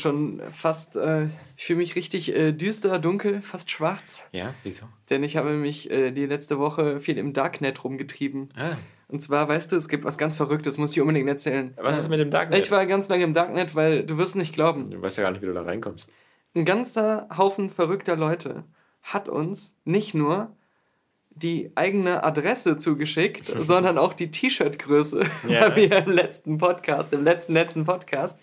Schon fast, äh, ich fühle mich richtig äh, düster, dunkel, fast schwarz. Ja, wieso? Denn ich habe mich äh, die letzte Woche viel im Darknet rumgetrieben. Ah. Und zwar, weißt du, es gibt was ganz Verrücktes, muss ich unbedingt erzählen. Was ist mit dem Darknet? Ich war ganz lange im Darknet, weil du wirst nicht glauben. Du weißt ja gar nicht, wie du da reinkommst. Ein ganzer Haufen verrückter Leute hat uns nicht nur die eigene Adresse zugeschickt, sondern auch die T-Shirt-Größe, ja. weil wir im letzten Podcast, im letzten, letzten Podcast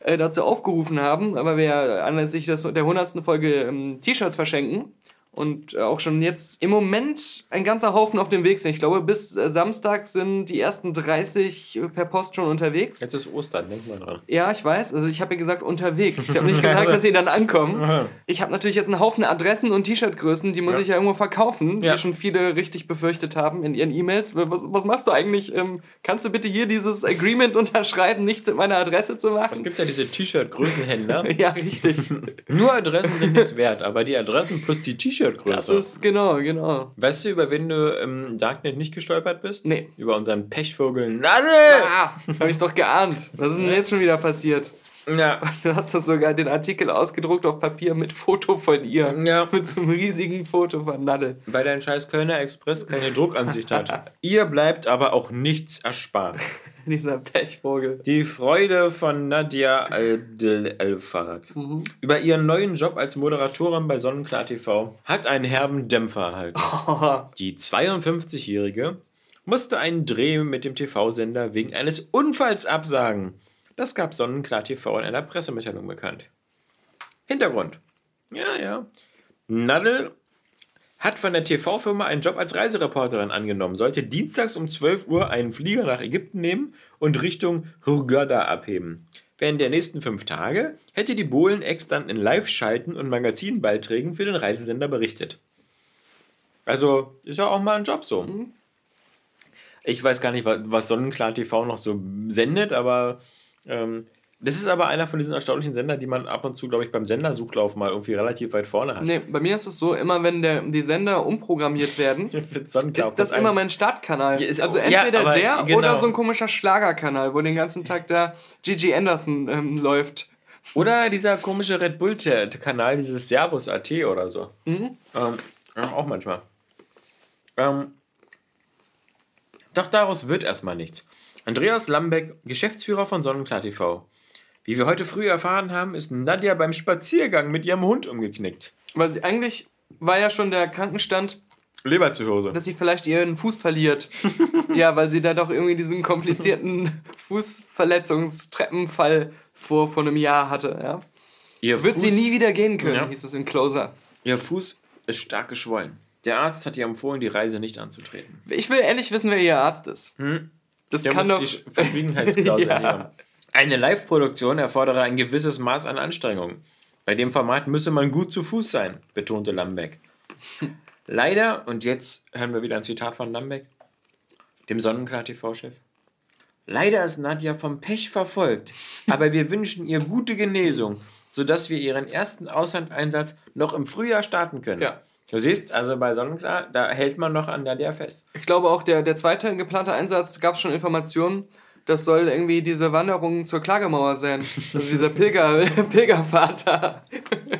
äh, dazu aufgerufen haben, aber wir anlässlich der 100. Folge ähm, T-Shirts verschenken und äh, auch schon jetzt im Moment ein ganzer Haufen auf dem Weg sind. Ich glaube, bis äh, Samstag sind die ersten 30 per Post schon unterwegs. Jetzt ist Ostern, denk mal dran. Ja, ich weiß. Also ich habe ja gesagt unterwegs. Ich habe nicht gesagt, dass sie dann ankommen. Ich habe natürlich jetzt einen Haufen Adressen und T-Shirt-Größen, die muss ja. ich ja irgendwo verkaufen, ja. wie schon viele richtig befürchtet haben in ihren E-Mails. Was, was, machst du eigentlich? Ähm, kannst du bitte hier dieses Agreement unterschreiben, nichts mit meiner Adresse zu machen? Es gibt ja diese T-Shirt-Größenhändler. ja, richtig. Nur Adressen sind nichts wert, aber die Adressen plus die T-Shirt T-Shirt-Größe. Das ist, genau, genau. Weißt du, über wen du im Darknet nicht gestolpert bist? Nee. Über unseren Pechvogel Nadel! Ah, hab ich's doch geahnt. Was ist denn jetzt schon wieder passiert? Ja. Du hast doch sogar den Artikel ausgedruckt auf Papier mit Foto von ihr. Ja. Mit so einem riesigen Foto von Nadel. Weil dein scheiß Kölner Express keine Druckansicht hat. ihr bleibt aber auch nichts erspart. Dieser Pechvogel. Die Freude von Nadia Al-Farag mhm. über ihren neuen Job als Moderatorin bei Sonnenklar TV hat einen herben Dämpfer erhalten. Oh. Die 52-Jährige musste einen Dreh mit dem TV-Sender wegen eines Unfalls absagen. Das gab Sonnenklar TV in einer Pressemitteilung bekannt. Hintergrund. Ja, ja. Nadel hat von der TV-Firma einen Job als Reisereporterin angenommen, sollte dienstags um 12 Uhr einen Flieger nach Ägypten nehmen und Richtung Hurghada abheben. Während der nächsten fünf Tage hätte die Bohlen-Ex dann in Live-Schalten und Magazinbeiträgen für den Reisesender berichtet. Also ist ja auch mal ein Job so. Mhm. Ich weiß gar nicht, was Sonnenklar TV noch so sendet, aber ähm, das ist aber einer von diesen erstaunlichen Sendern, die man ab und zu, glaube ich, beim Sendersuchlauf mal irgendwie relativ weit vorne hat. Nee, bei mir ist es so, immer wenn der, die Sender umprogrammiert werden, ist das immer mein Startkanal. Ja, also entweder ja, der genau. oder so ein komischer Schlagerkanal, wo den ganzen Tag der Gigi Anderson ähm, läuft. Oder dieser komische Red Bull-Kanal, dieses Servus.at oder so. Mhm. Ähm, auch manchmal. Ähm, doch daraus wird erstmal nichts. Andreas Lambeck, Geschäftsführer von Sonnenklar TV. Wie wir heute früh erfahren haben, ist Nadja beim Spaziergang mit ihrem Hund umgeknickt. Weil sie eigentlich war ja schon der Krankenstand, Leberzirrhose. Dass sie vielleicht ihren Fuß verliert. ja, weil sie da doch irgendwie diesen komplizierten Fußverletzungstreppenfall vor, vor einem Jahr hatte. Ja. Ihr Wird Fuß, sie nie wieder gehen können, ja. hieß es in Closer. Ihr Fuß ist stark geschwollen. Der Arzt hat ihr empfohlen, die Reise nicht anzutreten. Ich will ehrlich wissen, wer ihr Arzt ist. Hm? Das Der kann doch. Die Verschwiegenheitsklausel ja. Eine Live-Produktion erfordere ein gewisses Maß an Anstrengung. Bei dem Format müsse man gut zu Fuß sein, betonte Lambeck. Leider, und jetzt hören wir wieder ein Zitat von Lambeck, dem Sonnenklar-TV-Chef. Leider ist Nadja vom Pech verfolgt, aber wir wünschen ihr gute Genesung, sodass wir ihren ersten Auslandeinsatz noch im Frühjahr starten können. Ja. Du siehst, also bei Sonnenklar, da hält man noch an Nadja fest. Ich glaube auch, der, der zweite geplante Einsatz gab es schon Informationen, das soll irgendwie diese Wanderung zur Klagemauer sein. Also dieser Pilger, Pilgervater.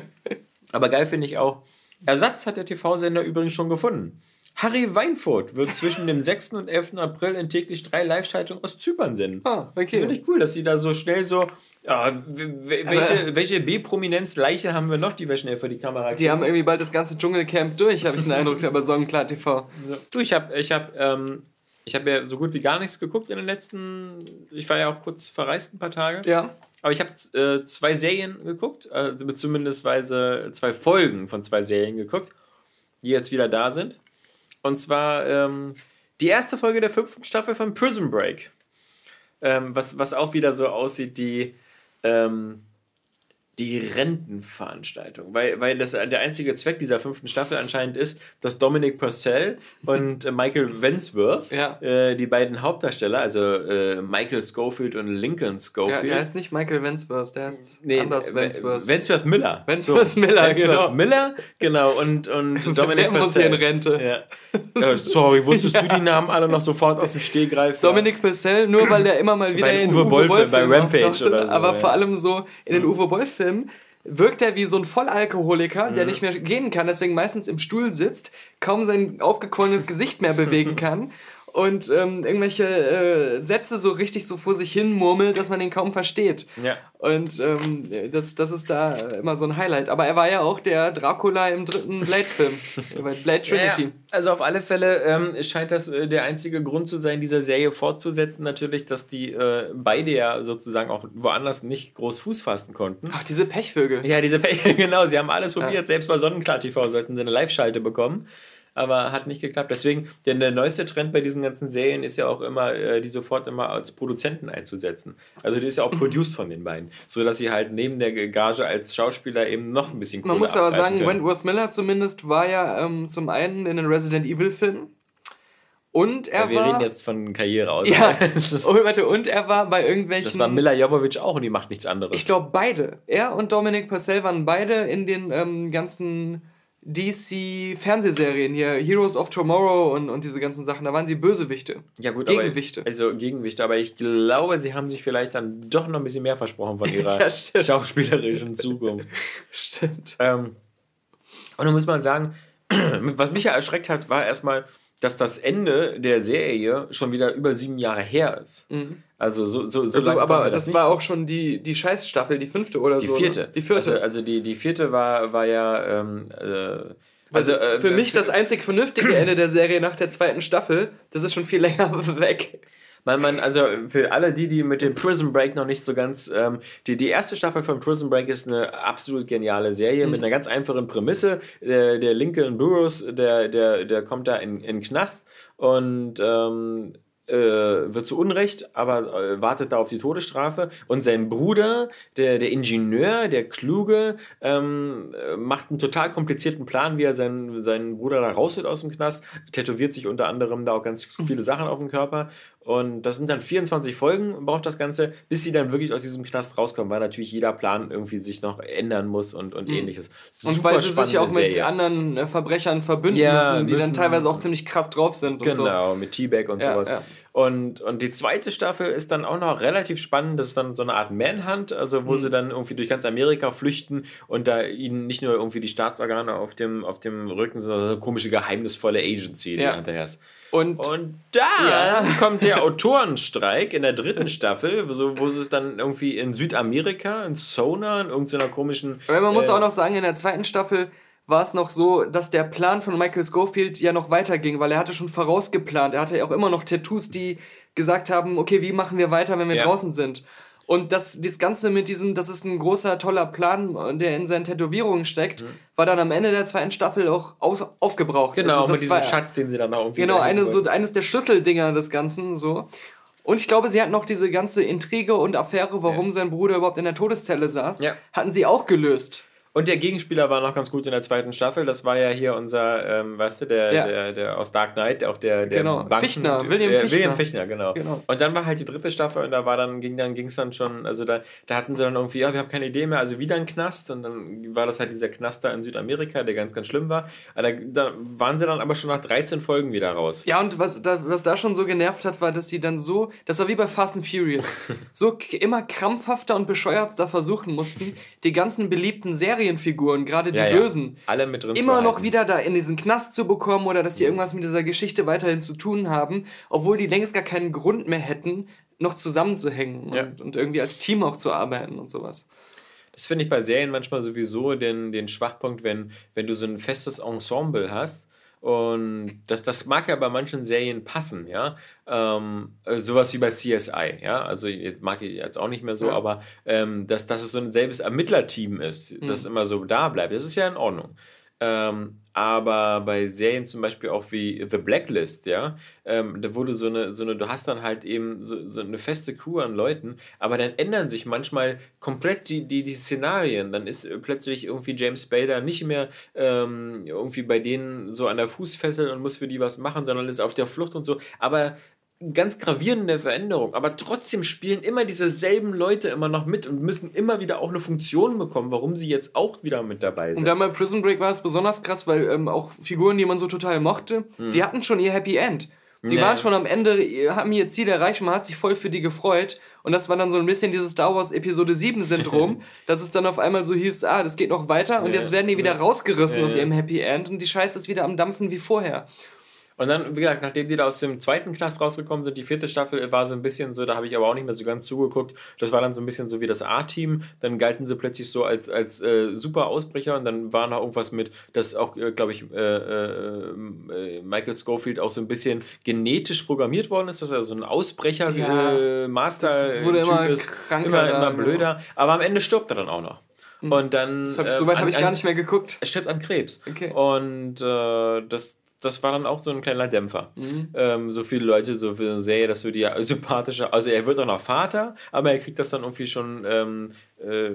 Aber geil finde ich auch. Ersatz hat der TV-Sender übrigens schon gefunden. Harry Weinfurt wird zwischen dem 6. und 11. April in täglich drei Live-Schaltungen aus Zypern senden. Ah, okay. Finde ich cool, dass sie da so schnell so. Ja, welche, welche B-Prominenz-Leiche haben wir noch, die wir schnell vor die Kamera kriegen? Die haben irgendwie bald das ganze Dschungelcamp durch, habe ich den Eindruck, aber Sonnenklar TV. Du, ich habe ich hab, ähm, ich habe ja so gut wie gar nichts geguckt in den letzten. Ich war ja auch kurz verreist ein paar Tage. Ja. Aber ich habe äh, zwei Serien geguckt, also zumindest zwei Folgen von zwei Serien geguckt, die jetzt wieder da sind. Und zwar ähm, die erste Folge der fünften Staffel von Prison Break. Ähm, was, was auch wieder so aussieht, die. Ähm, die Rentenveranstaltung. Weil, weil das der einzige Zweck dieser fünften Staffel anscheinend ist, dass Dominic Purcell und äh, Michael Wentworth, ja. äh, die beiden Hauptdarsteller, also äh, Michael Schofield und Lincoln Schofield. Ja, der heißt nicht Michael Wentworth, der heißt nee, anders Wentworth. Wentworth Miller. Wentworth so, Miller, Wentworth genau. Miller, genau. Und, und Dominic Purcell. in Rente. Ja. sorry, wusstest du die Namen alle noch sofort aus dem Stehgreif? Dominic Purcell, nur weil der immer mal wieder bei in Uwe Boll, Boll bei Rampage oder so. Aber vor allem so in den Uwe Boll Film wirkt er wie so ein Vollalkoholiker, der mhm. nicht mehr gehen kann, deswegen meistens im Stuhl sitzt, kaum sein aufgequollenes Gesicht mehr bewegen kann und ähm, irgendwelche äh, Sätze so richtig so vor sich hin murmelt, dass man ihn kaum versteht. Ja. Und ähm, das, das ist da immer so ein Highlight. Aber er war ja auch der Dracula im dritten Blade-Film, Blade Trinity. Ja, also auf alle Fälle ähm, scheint das äh, der einzige Grund zu sein, diese Serie fortzusetzen, natürlich, dass die äh, beide ja sozusagen auch woanders nicht groß Fuß fassen konnten. Ach, diese Pechvögel. Ja, diese Pechvögel, genau. Sie haben alles probiert. Ja. Selbst bei Sonnenklar TV sollten sie eine Live-Schalte bekommen aber hat nicht geklappt. Deswegen, denn der neueste Trend bei diesen ganzen Serien ist ja auch immer, äh, die sofort immer als Produzenten einzusetzen. Also die ist ja auch produced von den beiden, so dass sie halt neben der Gage als Schauspieler eben noch ein bisschen Man muss aber sagen, können. Wentworth Miller zumindest war ja ähm, zum einen in den Resident Evil Filmen und er ja, wir war. reden jetzt von Karriere aus. Ja. oh, warte, und er war bei irgendwelchen. Das war Mila Jovovich auch und die macht nichts anderes. Ich glaube, beide. Er und Dominic Purcell waren beide in den ähm, ganzen DC-Fernsehserien hier, Heroes of Tomorrow und, und diese ganzen Sachen, da waren sie Bösewichte. Ja, gut, Gegenwichte. Aber, also Gegenwichte, aber ich glaube, sie haben sich vielleicht dann doch noch ein bisschen mehr versprochen von ihrer ja, schauspielerischen Zukunft. stimmt. Ähm, und dann muss man sagen, was mich ja erschreckt hat, war erstmal, dass das Ende der Serie schon wieder über sieben Jahre her ist. Mhm. Also so, so, so also, aber das, das war auch schon die, die Scheißstaffel, die fünfte oder die so. Die vierte. Ne? Die vierte. Also, also, die, die vierte war, war ja. Ähm, äh, also, äh, für mich das einzig vernünftige Ende der Serie nach der zweiten Staffel, das ist schon viel länger weg. Man, man, also für alle die, die mit dem Prison Break noch nicht so ganz. Ähm, die, die erste Staffel von Prison Break ist eine absolut geniale Serie mhm. mit einer ganz einfachen Prämisse. Der, der Lincoln Burroughs, der, der, der kommt da in, in den Knast und ähm, äh, wird zu Unrecht, aber äh, wartet da auf die Todesstrafe. Und sein Bruder, der, der Ingenieur, der Kluge, ähm, äh, macht einen total komplizierten Plan, wie er seinen, seinen Bruder da raus wird aus dem Knast, tätowiert sich unter anderem da auch ganz viele Sachen auf dem Körper und das sind dann 24 Folgen, braucht das Ganze, bis sie dann wirklich aus diesem Knast rauskommen, weil natürlich jeder Plan irgendwie sich noch ändern muss und, und mhm. ähnliches. Und Super weil sie sich auch Serie. mit anderen äh, Verbrechern verbünden ja, müssen, die müssen, dann teilweise auch ziemlich krass drauf sind. genau, so. mit T-Bag und ja, sowas. Ja. Und, und die zweite Staffel ist dann auch noch relativ spannend. Das ist dann so eine Art Manhunt, also wo mhm. sie dann irgendwie durch ganz Amerika flüchten und da ihnen nicht nur irgendwie die Staatsorgane auf dem, auf dem Rücken, sondern so eine komische, geheimnisvolle Agency, die hinterher ist. Und, und da ja. kommt der Autorenstreik in der dritten Staffel, so, wo es dann irgendwie in Südamerika, in Sona, in irgendeiner komischen. Aber man äh, muss auch noch sagen, in der zweiten Staffel war es noch so, dass der Plan von Michael Schofield ja noch weiterging, weil er hatte schon vorausgeplant. Er hatte ja auch immer noch Tattoos, die gesagt haben, okay, wie machen wir weiter, wenn wir ja. draußen sind. Und das, das Ganze mit diesem, das ist ein großer, toller Plan, der in seinen Tätowierungen steckt, mhm. war dann am Ende der zweiten Staffel auch aus, aufgebraucht. Genau, also mit diesem war, Schatz, den sie dann auch irgendwie. Genau, eine, so, eines der Schlüsseldinger des Ganzen, so. Und ich glaube, sie hatten noch diese ganze Intrige und Affäre, warum ja. sein Bruder überhaupt in der Todeszelle saß, ja. hatten sie auch gelöst. Und der Gegenspieler war noch ganz gut in der zweiten Staffel. Das war ja hier unser, ähm, weißt du, der, ja. der, der aus Dark Knight, auch der, der genau. Banken, Fichtner, William Fichtner. William Fichtner, genau. genau. Und dann war halt die dritte Staffel und da war dann, ging dann, ging's dann schon, also da, da hatten sie dann irgendwie, ja, wir haben keine Idee mehr, also wieder ein Knast. Und dann war das halt dieser Knast da in Südamerika, der ganz, ganz schlimm war. Aber da, da waren sie dann aber schon nach 13 Folgen wieder raus. Ja, und was da, was da schon so genervt hat, war, dass sie dann so, das war wie bei Fast and Furious, so immer krampfhafter und bescheuerter versuchen mussten, die ganzen beliebten Serienfiguren, gerade die ja, Bösen, alle mit drin immer noch wieder da in diesen Knast zu bekommen oder dass die mhm. irgendwas mit dieser Geschichte weiterhin zu tun haben, obwohl die längst gar keinen Grund mehr hätten, noch zusammenzuhängen ja. und, und irgendwie als Team auch zu arbeiten und sowas. Das finde ich bei Serien manchmal sowieso den, den Schwachpunkt, wenn, wenn du so ein festes Ensemble hast und das, das mag ja bei manchen Serien passen, ja. Ähm, sowas wie bei CSI, ja. Also jetzt mag ich jetzt auch nicht mehr so, ja. aber ähm, dass, dass es so ein selbes Ermittlerteam ist, mhm. das immer so da bleibt, das ist ja in Ordnung. Ähm, aber bei Serien zum Beispiel auch wie The Blacklist, ja, ähm, da wurde so eine, so eine, du hast dann halt eben so, so eine feste Crew an Leuten, aber dann ändern sich manchmal komplett die, die, die Szenarien. Dann ist plötzlich irgendwie James Spader nicht mehr ähm, irgendwie bei denen so an der Fußfessel und muss für die was machen, sondern ist auf der Flucht und so. Aber ganz gravierende Veränderung, aber trotzdem spielen immer dieselben Leute immer noch mit und müssen immer wieder auch eine Funktion bekommen, warum sie jetzt auch wieder mit dabei sind. Und dann bei Prison Break war es besonders krass, weil ähm, auch Figuren, die man so total mochte, hm. die hatten schon ihr Happy End. Die nee. waren schon am Ende, haben ihr Ziel erreicht, man hat sich voll für die gefreut. Und das war dann so ein bisschen dieses Star Wars Episode 7 Syndrom, dass es dann auf einmal so hieß, ah, das geht noch weiter und ja. jetzt werden die wieder rausgerissen ja. aus ihrem Happy End und die Scheiße ist wieder am Dampfen wie vorher. Und dann, wie gesagt, nachdem die da aus dem zweiten Class rausgekommen sind, die vierte Staffel war so ein bisschen so, da habe ich aber auch nicht mehr so ganz zugeguckt. Das war dann so ein bisschen so wie das A-Team. Dann galten sie plötzlich so als, als äh, super Ausbrecher und dann war noch irgendwas mit, dass auch, äh, glaube ich, äh, äh, Michael Schofield auch so ein bisschen genetisch programmiert worden ist, dass er so ein Ausbrecher-Master ja, wurde immer ist, kranker, immer, immer blöder. Genau. Aber am Ende stirbt er dann auch noch. Hm. Und dann. Hab ich, soweit habe ich gar nicht mehr geguckt. Er stirbt an Krebs. Okay. Und äh, das, das war dann auch so ein kleiner Dämpfer. Mhm. Ähm, so viele Leute, so für eine Serie, das wird ja sympathischer. Also er wird auch noch Vater, aber er kriegt das dann irgendwie schon ähm, äh,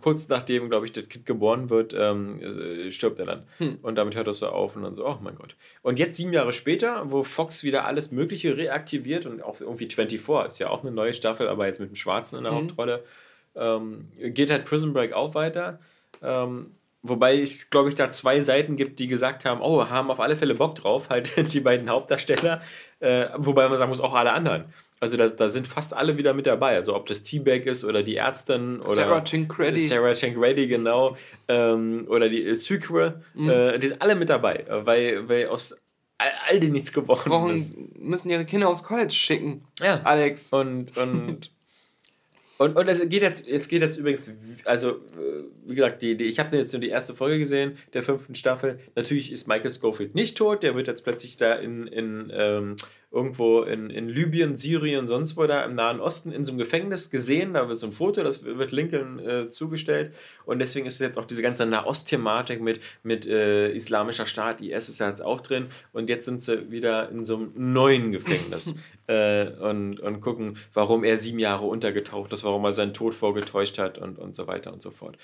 kurz nachdem, glaube ich, das Kind geboren wird, ähm, äh, stirbt er dann. Mhm. Und damit hört das so auf und dann so, oh mein Gott. Und jetzt sieben Jahre später, wo Fox wieder alles Mögliche reaktiviert und auch irgendwie 24 ist ja auch eine neue Staffel, aber jetzt mit dem Schwarzen in der mhm. Hauptrolle, ähm, geht halt Prison Break auch weiter. Ähm, Wobei es, glaube ich, da zwei Seiten gibt, die gesagt haben, oh, haben auf alle Fälle Bock drauf, halt die beiden Hauptdarsteller. Äh, wobei man sagen muss, auch alle anderen. Also da, da sind fast alle wieder mit dabei. Also ob das T-Bag ist oder die Ärztin oder Sarah Tancredi. Sarah Tancredi, genau. Ähm, oder die äh, Sucre. Mhm. Äh, die sind alle mit dabei, weil, weil aus all, all denen nichts geworden Brauchen, ist. müssen ihre Kinder aufs College schicken. Ja. Alex. Und, und Und, und es geht jetzt, jetzt geht jetzt übrigens, also äh, wie gesagt, die, die, ich habe jetzt nur die erste Folge gesehen der fünften Staffel. Natürlich ist Michael Schofield nicht tot, der wird jetzt plötzlich da in, in ähm, irgendwo in, in Libyen, Syrien, sonst wo da im Nahen Osten in so einem Gefängnis gesehen. Da wird so ein Foto, das wird Lincoln äh, zugestellt. Und deswegen ist jetzt auch diese ganze Nahost-Thematik mit, mit äh, Islamischer Staat, IS ist ja jetzt auch drin. Und jetzt sind sie wieder in so einem neuen Gefängnis äh, und, und gucken, warum er sieben Jahre untergetaucht ist, warum er seinen Tod vorgetäuscht hat und, und so weiter und so fort.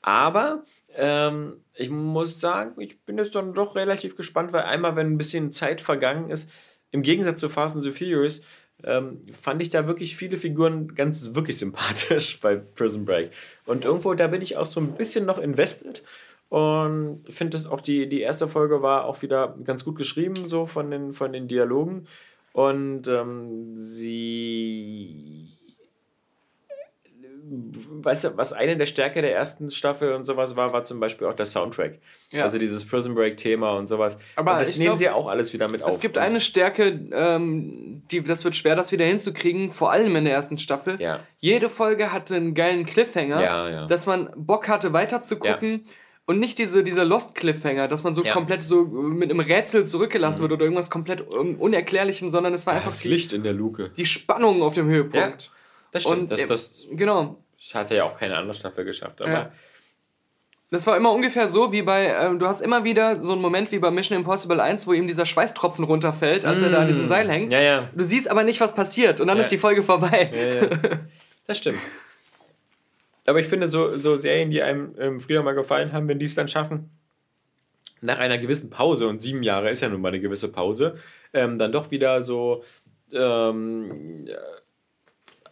Aber ähm, ich muss sagen, ich bin jetzt dann doch relativ gespannt, weil einmal, wenn ein bisschen Zeit vergangen ist, im Gegensatz zu Fast and the Furious ähm, fand ich da wirklich viele Figuren ganz wirklich sympathisch bei Prison Break. Und irgendwo, da bin ich auch so ein bisschen noch invested. Und finde es auch, die, die erste Folge war auch wieder ganz gut geschrieben, so von den, von den Dialogen. Und ähm, sie weißt du, was eine der Stärke der ersten Staffel und sowas war, war zum Beispiel auch der Soundtrack. Ja. Also dieses Prison Break-Thema und sowas. Aber und das nehmen glaub, sie auch alles wieder mit auf. Es gibt eine Stärke, ähm, die, das wird schwer, das wieder hinzukriegen, vor allem in der ersten Staffel. Ja. Jede Folge hatte einen geilen Cliffhanger, ja, dass man Bock hatte, weiter zu gucken. Und nicht diese, dieser Lost-Cliffhanger, dass man so ja. komplett so mit einem Rätsel zurückgelassen mhm. wird oder irgendwas komplett Unerklärlichem, sondern es war das einfach. Das Licht in der Luke. Die Spannung auf dem Höhepunkt. Ja. Das stimmt. Und, das, das, genau. Hat ja auch keine andere Staffel geschafft, aber. Ja. Das war immer ungefähr so wie bei, äh, du hast immer wieder so einen Moment wie bei Mission Impossible 1, wo ihm dieser Schweißtropfen runterfällt, als mm. er da an diesem mm. Seil hängt. Ja, ja. Du siehst aber nicht, was passiert und dann ja. ist die Folge vorbei. Das stimmt. Aber ich finde, so, so Serien, die einem ähm, früher mal gefallen haben, wenn die es dann schaffen, nach einer gewissen Pause, und sieben Jahre ist ja nun mal eine gewisse Pause, ähm, dann doch wieder so ähm,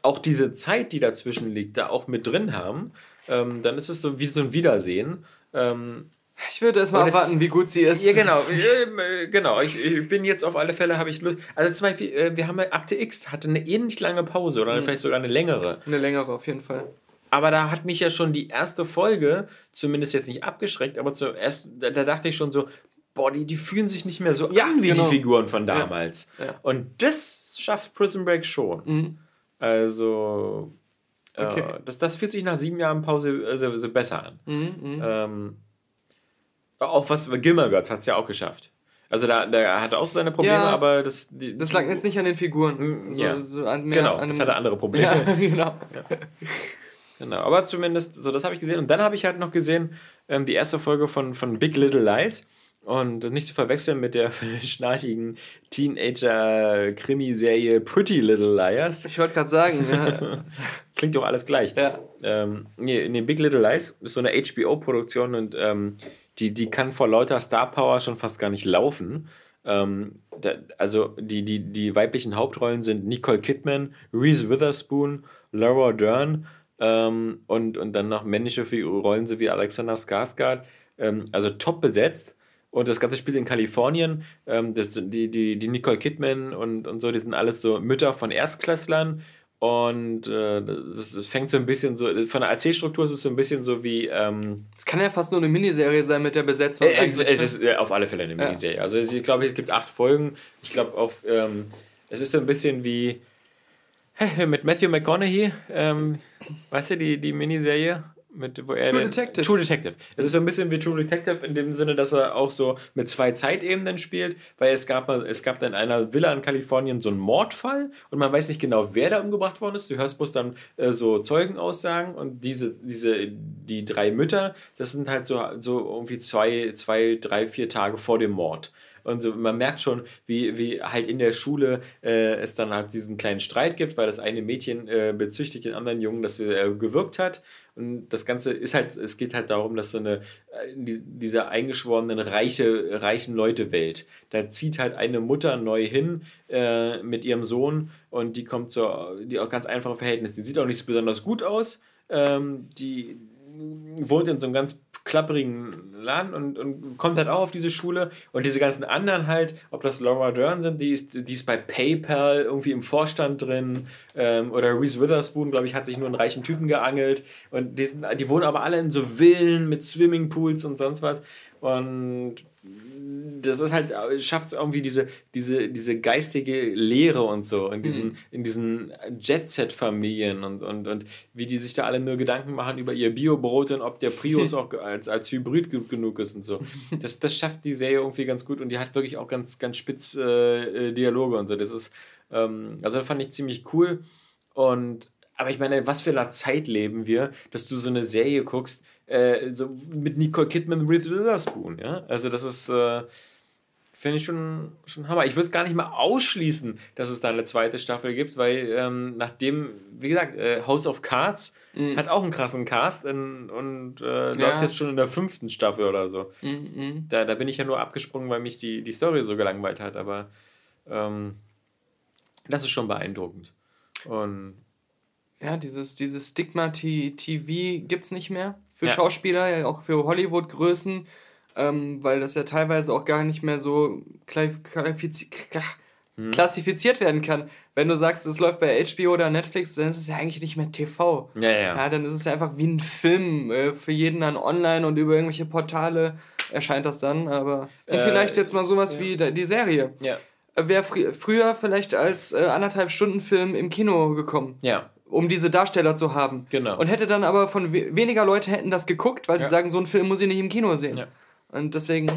auch diese Zeit, die dazwischen liegt, da auch mit drin haben, ähm, dann ist es so wie so ein Wiedersehen. Ähm, ich würde erst mal abwarten, wie gut sie ist. Ja, genau. Äh, genau. Ich, ich, bin jetzt auf alle Fälle, habe ich Lust. Also zum Beispiel, äh, wir haben Akte X, hatte eine ähnlich lange Pause oder mhm. vielleicht sogar eine längere. Eine längere, auf jeden Fall. Aber da hat mich ja schon die erste Folge, zumindest jetzt nicht abgeschreckt, aber zuerst, da, da dachte ich schon so, boah, die, die fühlen sich nicht mehr so ja, an wie genau. die Figuren von damals. Ja. Ja. Und das schafft Prison Break schon. Mhm. Also, äh, okay. äh, das, das fühlt sich nach sieben Jahren Pause äh, so, besser an. Mhm, mhm. ähm, auch was Gilmore Girls hat es ja auch geschafft. Also da, da hat er auch seine Probleme, ja, aber das... Die, das lag jetzt nicht an den Figuren. Mm, so, ja. so an mehr, genau, an das hatte andere Probleme. Ja, genau. Ja. Genau, aber zumindest, so das habe ich gesehen. Und dann habe ich halt noch gesehen, ähm, die erste Folge von, von Big Little Lies. Und nicht zu verwechseln mit der schnarchigen Teenager-Krimiserie Pretty Little Liars. Ich wollte gerade sagen, ja. Klingt doch alles gleich. Ja. Ähm, nee, nee, Big Little Lies ist so eine HBO-Produktion und ähm, die, die kann vor lauter Star Power schon fast gar nicht laufen. Ähm, da, also die, die, die weiblichen Hauptrollen sind Nicole Kidman, Reese Witherspoon, Laura Dern ähm, und, und dann noch männliche Rollen sowie Alexander Skarsgård. Ähm, also top besetzt. Und das Ganze spielt in Kalifornien. Ähm, das, die, die, die Nicole Kidman und, und so, die sind alles so Mütter von Erstklässlern. Und äh, das, das, fängt so ein bisschen so, von der Erzählstruktur ist es so ein bisschen so wie. Ähm, es kann ja fast nur eine Miniserie sein mit der Besetzung. Äh, es, es ist äh, auf alle Fälle eine Miniserie. Ja. Also ich glaube, es gibt acht Folgen. Ich glaube, auf ähm, es ist so ein bisschen wie mit Matthew McConaughey, ähm, weißt du, die, die Miniserie? Mit, wo er True den, Detective. True Detective. Es ist so ein bisschen wie True Detective in dem Sinne, dass er auch so mit zwei Zeitebenen spielt, weil es gab, es gab dann in einer Villa in Kalifornien so einen Mordfall und man weiß nicht genau, wer da umgebracht worden ist. Du hörst bloß dann äh, so Zeugenaussagen und diese, diese, die drei Mütter, das sind halt so, so irgendwie zwei, zwei, drei, vier Tage vor dem Mord. Und so, man merkt schon, wie, wie halt in der Schule äh, es dann halt diesen kleinen Streit gibt, weil das eine Mädchen äh, bezüchtigt den anderen Jungen, dass er äh, gewirkt hat. Und das Ganze ist halt, es geht halt darum, dass so eine, äh, die, diese eingeschworenen reiche, reichen Leute-Welt, da zieht halt eine Mutter neu hin äh, mit ihrem Sohn und die kommt zu, die auch ganz einfache Verhältnisse. Die sieht auch nicht so besonders gut aus. Ähm, die wohnt in so einem ganz klapperigen Laden und, und kommt halt auch auf diese Schule. Und diese ganzen anderen halt, ob das Laura Dern sind, die ist, die ist bei PayPal irgendwie im Vorstand drin. Ähm, oder Reese Witherspoon, glaube ich, hat sich nur einen reichen Typen geangelt. Und die, sind, die wohnen aber alle in so Villen mit Swimmingpools und sonst was. Und das ist halt, schafft es irgendwie diese, diese, diese geistige Lehre und so in diesen, mhm. in diesen Jet-Set-Familien und, und, und wie die sich da alle nur Gedanken machen über ihr Biobrot und ob der Prius auch als, als Hybrid genug ist und so. Das, das schafft die Serie irgendwie ganz gut und die hat wirklich auch ganz, ganz spitz äh, äh Dialoge und so. Das ist, ähm, also das fand ich ziemlich cool und aber ich meine, was für eine Zeit leben wir, dass du so eine Serie guckst, äh, so mit Nicole Kidman und Reese Witherspoon, ja? Also das ist, äh, finde ich schon, schon Hammer. Ich würde es gar nicht mal ausschließen, dass es da eine zweite Staffel gibt, weil ähm, nachdem, wie gesagt, äh, House of Cards mhm. hat auch einen krassen Cast in, und äh, ja. läuft jetzt schon in der fünften Staffel oder so. Mhm. Da, da bin ich ja nur abgesprungen, weil mich die, die Story so gelangweilt hat, aber ähm, das ist schon beeindruckend. Und ja, dieses, dieses Stigma-TV gibt es nicht mehr für ja. Schauspieler, ja auch für Hollywood-Größen, ähm, weil das ja teilweise auch gar nicht mehr so hm. klassifiziert werden kann. Wenn du sagst, es läuft bei HBO oder Netflix, dann ist es ja eigentlich nicht mehr TV. Ja, ja. ja dann ist es ja einfach wie ein Film. Äh, für jeden dann online und über irgendwelche Portale erscheint das dann. Aber und äh, vielleicht jetzt mal sowas ja. wie die Serie. Ja. Wäre fr früher vielleicht als äh, anderthalb Stunden Film im Kino gekommen. Ja um diese Darsteller zu haben. Genau. Und hätte dann aber von we weniger Leute hätten das geguckt, weil ja. sie sagen, so einen Film muss ich nicht im Kino sehen. Ja. Und deswegen.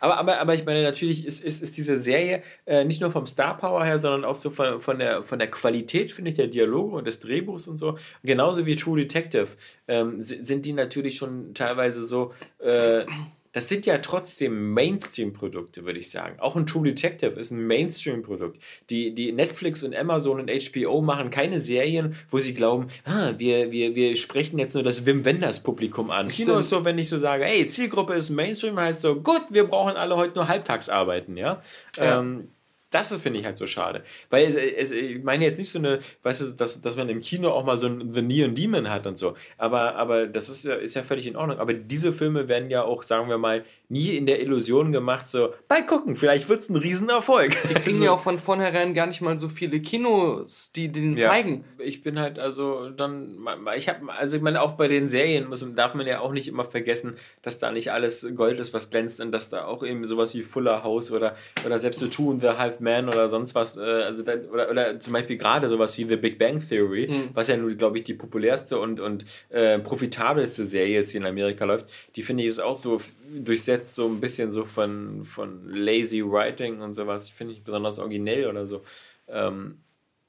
Aber, aber, aber ich meine, natürlich ist, ist, ist diese Serie äh, nicht nur vom Star Power her, sondern auch so von, von, der, von der Qualität, finde ich, der Dialoge und des Drehbuchs und so. Genauso wie True Detective ähm, sind die natürlich schon teilweise so. Äh, das sind ja trotzdem Mainstream-Produkte, würde ich sagen. Auch ein True Detective ist ein Mainstream-Produkt. Die, die Netflix und Amazon und HBO machen keine Serien, wo sie glauben, ah, wir, wir, wir sprechen jetzt nur das Wim Wenders-Publikum an. Stimmt. Kino ist so, wenn ich so sage, hey, Zielgruppe ist Mainstream, heißt so, gut, wir brauchen alle heute nur halbtags arbeiten, ja. ja. Ähm, das finde ich halt so schade. Weil es, es, ich meine jetzt nicht so eine, weißt du, dass, dass man im Kino auch mal so ein The Neon Demon hat und so. Aber, aber das ist ja, ist ja völlig in Ordnung. Aber diese Filme werden ja auch, sagen wir mal, nie in der Illusion gemacht, so, bei gucken, vielleicht wird es ein Riesenerfolg. Die kriegen also, ja auch von vornherein gar nicht mal so viele Kinos, die den ja, zeigen. Ich bin halt also dann, ich habe, also ich meine, auch bei den Serien muss, darf man ja auch nicht immer vergessen, dass da nicht alles Gold ist, was glänzt und dass da auch eben sowas wie Fuller House oder, oder selbst The Two and the Half Man oder sonst was, äh, also da, oder, oder zum Beispiel gerade sowas wie The Big Bang Theory, mhm. was ja nun, glaube ich, die populärste und, und äh, profitabelste Serie ist, die in Amerika läuft, die finde ich ist auch so durchsetzt so ein bisschen so von, von lazy writing und sowas, finde ich besonders originell oder so. Ähm,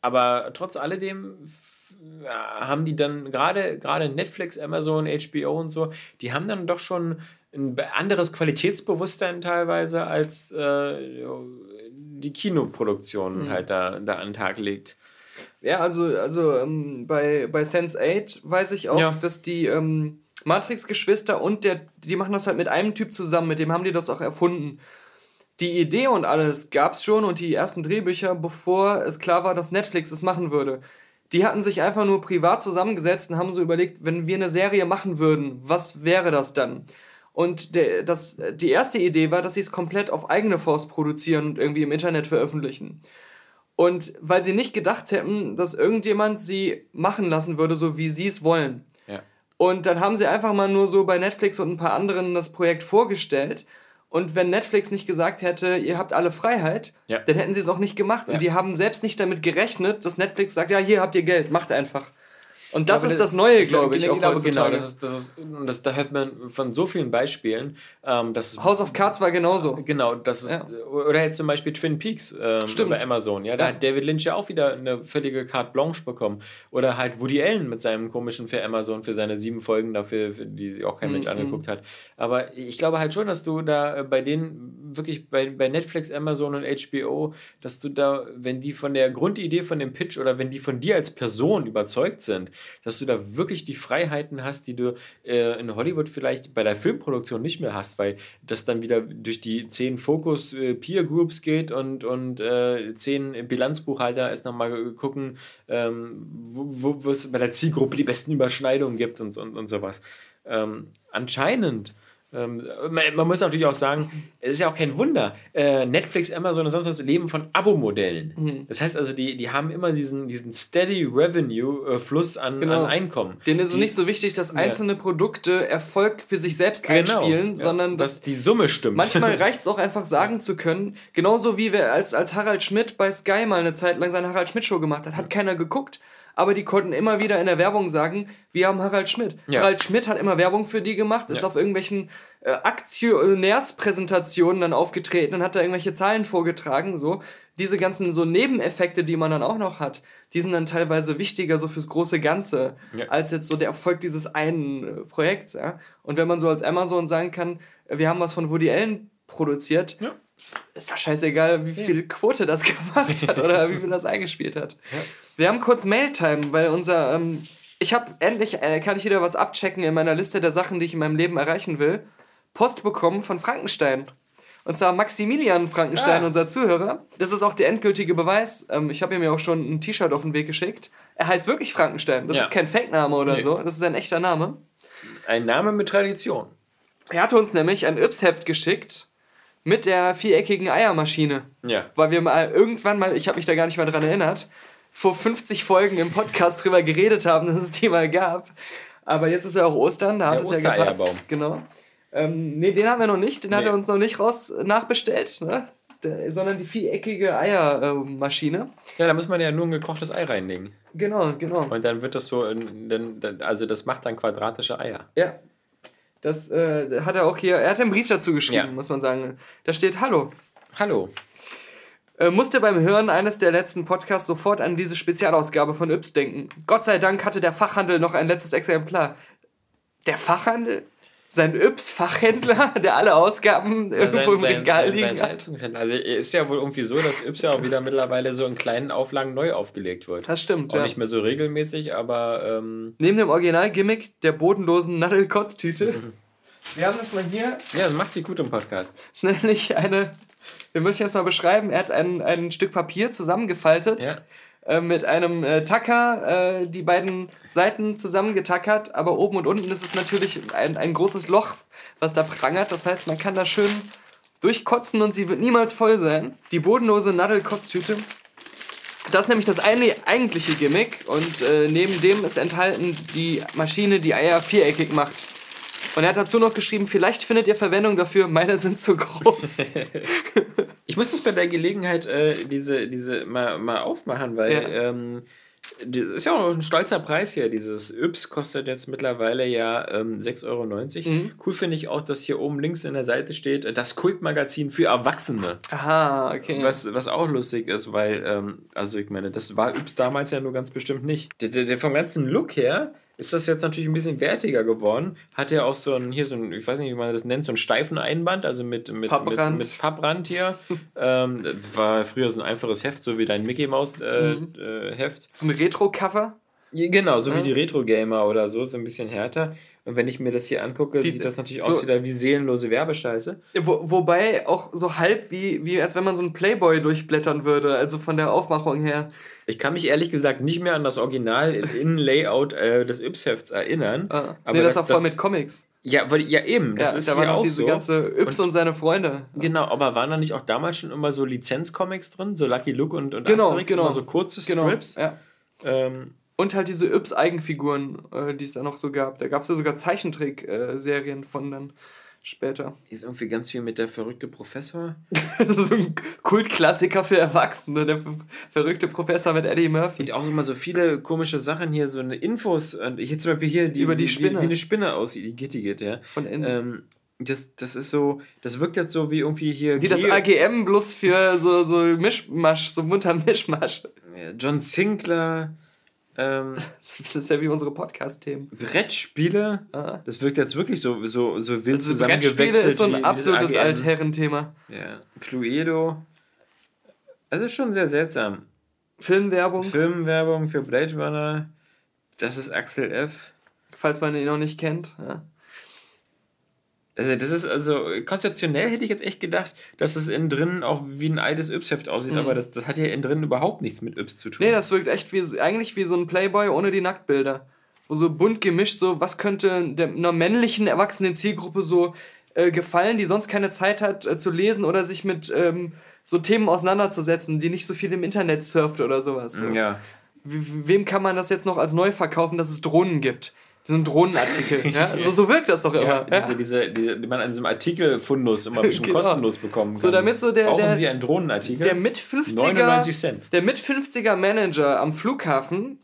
aber trotz alledem haben die dann gerade gerade Netflix, Amazon, HBO und so, die haben dann doch schon ein anderes Qualitätsbewusstsein teilweise als äh, die Kinoproduktion mhm. halt da, da an den Tag legt. Ja, also, also ähm, bei, bei Sense8 weiß ich auch, ja. dass die ähm, Matrix-Geschwister und der, die machen das halt mit einem Typ zusammen, mit dem haben die das auch erfunden. Die Idee und alles gab es schon und die ersten Drehbücher, bevor es klar war, dass Netflix es machen würde. Die hatten sich einfach nur privat zusammengesetzt und haben so überlegt, wenn wir eine Serie machen würden, was wäre das dann? Und der, das, die erste Idee war, dass sie es komplett auf eigene Faust produzieren und irgendwie im Internet veröffentlichen. Und weil sie nicht gedacht hätten, dass irgendjemand sie machen lassen würde, so wie sie es wollen. Ja. Und dann haben sie einfach mal nur so bei Netflix und ein paar anderen das Projekt vorgestellt. Und wenn Netflix nicht gesagt hätte, ihr habt alle Freiheit, ja. dann hätten sie es auch nicht gemacht. Ja. Und die haben selbst nicht damit gerechnet, dass Netflix sagt, ja, hier habt ihr Geld, macht einfach. Und das ist das Neue, glaube ich, ich, auch glaube, Genau, das ist, das ist, das, da hört man von so vielen Beispielen. Ähm, dass House of Cards war genauso. Genau, das ist, ja. oder jetzt zum Beispiel Twin Peaks ähm, bei Amazon. Ja, da ja. hat David Lynch ja auch wieder eine völlige Carte Blanche bekommen. Oder halt Woody Allen mit seinem komischen für Amazon, für seine sieben Folgen dafür, für die sich auch kein Mensch mm -hmm. angeguckt hat. Aber ich glaube halt schon, dass du da bei denen wirklich bei, bei Netflix, Amazon und HBO, dass du da, wenn die von der Grundidee von dem Pitch oder wenn die von dir als Person überzeugt sind, dass du da wirklich die Freiheiten hast, die du äh, in Hollywood vielleicht bei der Filmproduktion nicht mehr hast, weil das dann wieder durch die zehn Fokus äh, Peer Groups geht und, und äh, zehn Bilanzbuchhalter erst nochmal gucken, ähm, wo, es bei der Zielgruppe die besten Überschneidungen gibt und, und, und sowas. Ähm, anscheinend ähm, man, man, muss natürlich auch sagen, es ist ja auch kein Wunder. Äh, Netflix, Amazon und sonst was leben von Abo-Modellen. Mhm. Das heißt also, die, die haben immer diesen, diesen steady Revenue-Fluss an, genau. an Einkommen. Denen ist es nicht so wichtig, dass einzelne ja. Produkte Erfolg für sich selbst genau. einspielen, ja. sondern dass, dass, die Summe stimmt. Manchmal reicht es auch einfach sagen zu können, genauso wie wir als, als Harald Schmidt bei Sky mal eine Zeit lang seine Harald Schmidt-Show gemacht hat, hat keiner geguckt aber die konnten immer wieder in der Werbung sagen, wir haben Harald Schmidt. Ja. Harald Schmidt hat immer Werbung für die gemacht, ist ja. auf irgendwelchen äh, Aktionärspräsentationen dann aufgetreten und hat da irgendwelche Zahlen vorgetragen, so. Diese ganzen so Nebeneffekte, die man dann auch noch hat, die sind dann teilweise wichtiger so fürs große Ganze, ja. als jetzt so der Erfolg dieses einen äh, Projekts, ja. Und wenn man so als Amazon sagen kann, wir haben was von Woody Allen produziert, ja ist doch scheißegal, wie viel Quote das gemacht hat oder wie viel das eingespielt hat. Ja. Wir haben kurz Mailtime, weil unser. Ähm, ich habe endlich, äh, kann ich wieder was abchecken in meiner Liste der Sachen, die ich in meinem Leben erreichen will. Post bekommen von Frankenstein. Und zwar Maximilian Frankenstein, ah. unser Zuhörer. Das ist auch der endgültige Beweis. Ähm, ich habe ihm ja auch schon ein T-Shirt auf den Weg geschickt. Er heißt wirklich Frankenstein. Das ja. ist kein Fake-Name oder nee. so. Das ist ein echter Name. Ein Name mit Tradition. Er hatte uns nämlich ein Yps-Heft geschickt mit der viereckigen Eiermaschine. Ja. Weil wir mal irgendwann mal, ich habe mich da gar nicht mal dran erinnert, vor 50 Folgen im Podcast drüber geredet haben, dass es die mal gab. Aber jetzt ist ja auch Ostern, da hat der es ja gepasst. Genau. Ähm, nee, den haben wir noch nicht, den nee. hat er uns noch nicht raus nachbestellt, ne? Der, sondern die viereckige Eiermaschine. ja, da muss man ja nur ein gekochtes Ei reinlegen. Genau, genau. Und dann wird das so, in, also das macht dann quadratische Eier. Ja. Das äh, hat er auch hier, er hat einen Brief dazu geschrieben, ja. muss man sagen. Da steht Hallo. Hallo. Äh, musste beim Hören eines der letzten Podcasts sofort an diese Spezialausgabe von Yps denken. Gott sei Dank hatte der Fachhandel noch ein letztes Exemplar. Der Fachhandel? Sein Yps-Fachhändler, der alle Ausgaben ja, irgendwo sein, im Regal sein, liegen sein, hat. Also ist ja wohl irgendwie so, dass Yps ja auch wieder mittlerweile so in kleinen Auflagen neu aufgelegt wird. Das stimmt, auch ja. nicht mehr so regelmäßig, aber... Ähm Neben dem Original-Gimmick der bodenlosen Naddelkotztüte... Mhm. Wir haben das mal hier. Ja, das macht sich gut im Podcast. Das ist nämlich eine wir müssen jetzt mal beschreiben, er hat ein, ein Stück Papier zusammengefaltet. Ja. Äh, mit einem äh, Tacker äh, die beiden Seiten zusammengetackert, aber oben und unten ist es natürlich ein, ein großes Loch, was da prangert. Das heißt, man kann da schön durchkotzen und sie wird niemals voll sein. Die bodenlose Naddelkotztüte. Das ist nämlich das eine eigentliche Gimmick und äh, neben dem ist enthalten die Maschine, die Eier viereckig macht. Und er hat dazu noch geschrieben, vielleicht findet ihr Verwendung dafür, meine sind zu groß. ich muss das bei der Gelegenheit äh, diese, diese mal, mal aufmachen, weil ja. ähm, Das ist ja auch ein stolzer Preis hier. Dieses Yps kostet jetzt mittlerweile ja ähm, 6,90 Euro. Mhm. Cool finde ich auch, dass hier oben links in der Seite steht, äh, das Kultmagazin für Erwachsene. Aha, okay. Was, was auch lustig ist, weil, ähm, also ich meine, das war Yps damals ja nur ganz bestimmt nicht. Der, der, der vom ganzen Look her ist das jetzt natürlich ein bisschen wertiger geworden. Hat ja auch so ein, hier so ein, ich weiß nicht, wie man das nennt, so einen steifen Einband, also mit, mit, Papprand. mit, mit Papprand hier. ähm, war früher so ein einfaches Heft, so wie dein Mickey Mouse äh, mhm. äh, Heft. So ein Retro-Cover? Genau, so ja. wie die Retro-Gamer oder so, so ein bisschen härter. Und wenn ich mir das hier angucke, die, sieht das natürlich so, aus wieder wie seelenlose Werbescheiße. Wo, wobei auch so halb wie, wie als wenn man so einen Playboy durchblättern würde, also von der Aufmachung her. Ich kann mich ehrlich gesagt nicht mehr an das Original Innenlayout äh, des Yps-Hefts erinnern. Ah. Aber nee, das, das war voll mit Comics. Ja, weil, ja eben, das ja, ist da war auch diese so. ganze Yps und, und, seine Freunde. Genau, aber waren da nicht auch damals schon immer so Lizenzcomics drin, so Lucky Luke und, und genau, Asterix, genau. immer so kurze genau, Strips? Genau, ja. Ähm, und halt diese Yps-Eigenfiguren, äh, die es da noch so gab. Da gab es ja sogar Zeichentrick-Serien von dann später. Hier ist irgendwie ganz viel mit der verrückte Professor. das ist so ein Kultklassiker für Erwachsene, der verrückte Professor mit Eddie Murphy. Und auch immer so viele komische Sachen hier, so eine Infos. Ich jetzt zum Beispiel hier die, über die Spinne. Wie, wie eine Spinne aussieht, die Gitti geht, ja. Von innen. Ähm, das, das ist so, das wirkt jetzt so wie irgendwie hier. Wie das AGM bloß für so, so Mischmasch, so munter Mischmasch. John Sinclair. Ähm, das ist ja wie unsere Podcast-Themen. Brettspiele, ah. das wirkt jetzt wirklich so, so, so wild also zusammengewechselt. Brettspiele ist so ein absolutes Altherrenthema. Ja. Cluedo. Es ist schon sehr seltsam. Filmwerbung. Filmwerbung für Blade Runner. Das ist Axel F. Falls man ihn noch nicht kennt. Ja. Also das ist also konzeptionell hätte ich jetzt echt gedacht, dass es innen drin auch wie ein altes Yps-Heft aussieht, mhm. aber das, das hat ja innen drin überhaupt nichts mit Yps zu tun. Nee, das wirkt echt wie eigentlich wie so ein Playboy ohne die Nacktbilder. Wo so bunt gemischt, so was könnte der, einer männlichen erwachsenen Zielgruppe so äh, gefallen, die sonst keine Zeit hat äh, zu lesen oder sich mit ähm, so Themen auseinanderzusetzen, die nicht so viel im Internet surft oder sowas. So. Ja. Wem kann man das jetzt noch als neu verkaufen, dass es Drohnen gibt? So ein Drohnenartikel. ja? so, so wirkt das doch immer. Ja, diese, diese, die, die man an diesem Artikelfundus immer ein bisschen genau. kostenlos bekommen kann. So, damit so der, Brauchen der, Sie einen Drohnenartikel? Der mit 50er, 99 Cent. Der mit 50er Manager am Flughafen,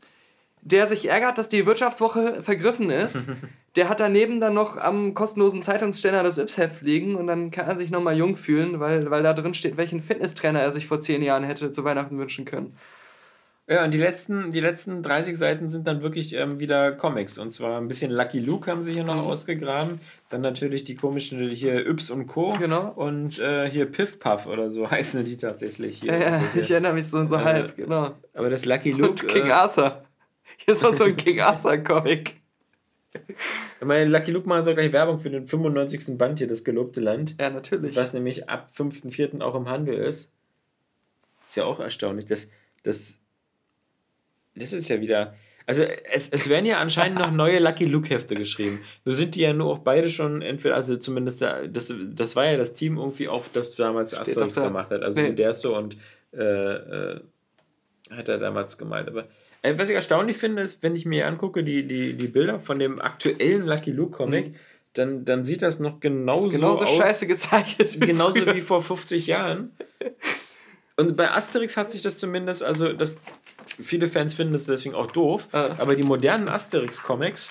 der sich ärgert, dass die Wirtschaftswoche vergriffen ist, der hat daneben dann noch am kostenlosen Zeitungsständer das Yps-Heft liegen und dann kann er sich nochmal jung fühlen, weil, weil da drin steht, welchen Fitnesstrainer er sich vor zehn Jahren hätte zu Weihnachten wünschen können. Ja, und die letzten, die letzten 30 Seiten sind dann wirklich ähm, wieder Comics. Und zwar ein bisschen Lucky Luke haben sie hier noch mhm. ausgegraben. Dann natürlich die komischen hier Yps und Co. Genau. Und äh, hier Piff Puff oder so heißen die tatsächlich hier. Ja, ja ich erinnere mich so, so äh, halb, genau. Aber das Lucky Luke. Und King äh, Arthur. Hier ist noch so ein King Arthur Comic. Ich meine, Lucky Luke machen so gleich Werbung für den 95. Band hier, das gelobte Land. Ja, natürlich. Was nämlich ab 5.4. auch im Handel ist. Ist ja auch erstaunlich, dass das das ist ja wieder. Also es, es werden ja anscheinend noch neue Lucky Luke-Hefte geschrieben. Nur sind die ja nur auch beide schon entweder, also zumindest da, das, das war ja das Team irgendwie auch, das damals Steht Asterix da. gemacht hat. Also nee. Uderso und äh, äh, hat er damals gemeint. Aber äh, was ich erstaunlich finde, ist, wenn ich mir angucke, die, die, die Bilder von dem aktuellen Lucky Luke-Comic, mhm. dann, dann sieht das noch genauso, genauso aus. scheiße gezeichnet. Genauso wie vor 50 Jahren. Und bei Asterix hat sich das zumindest, also das, viele Fans finden das deswegen auch doof, ah. aber die modernen Asterix-Comics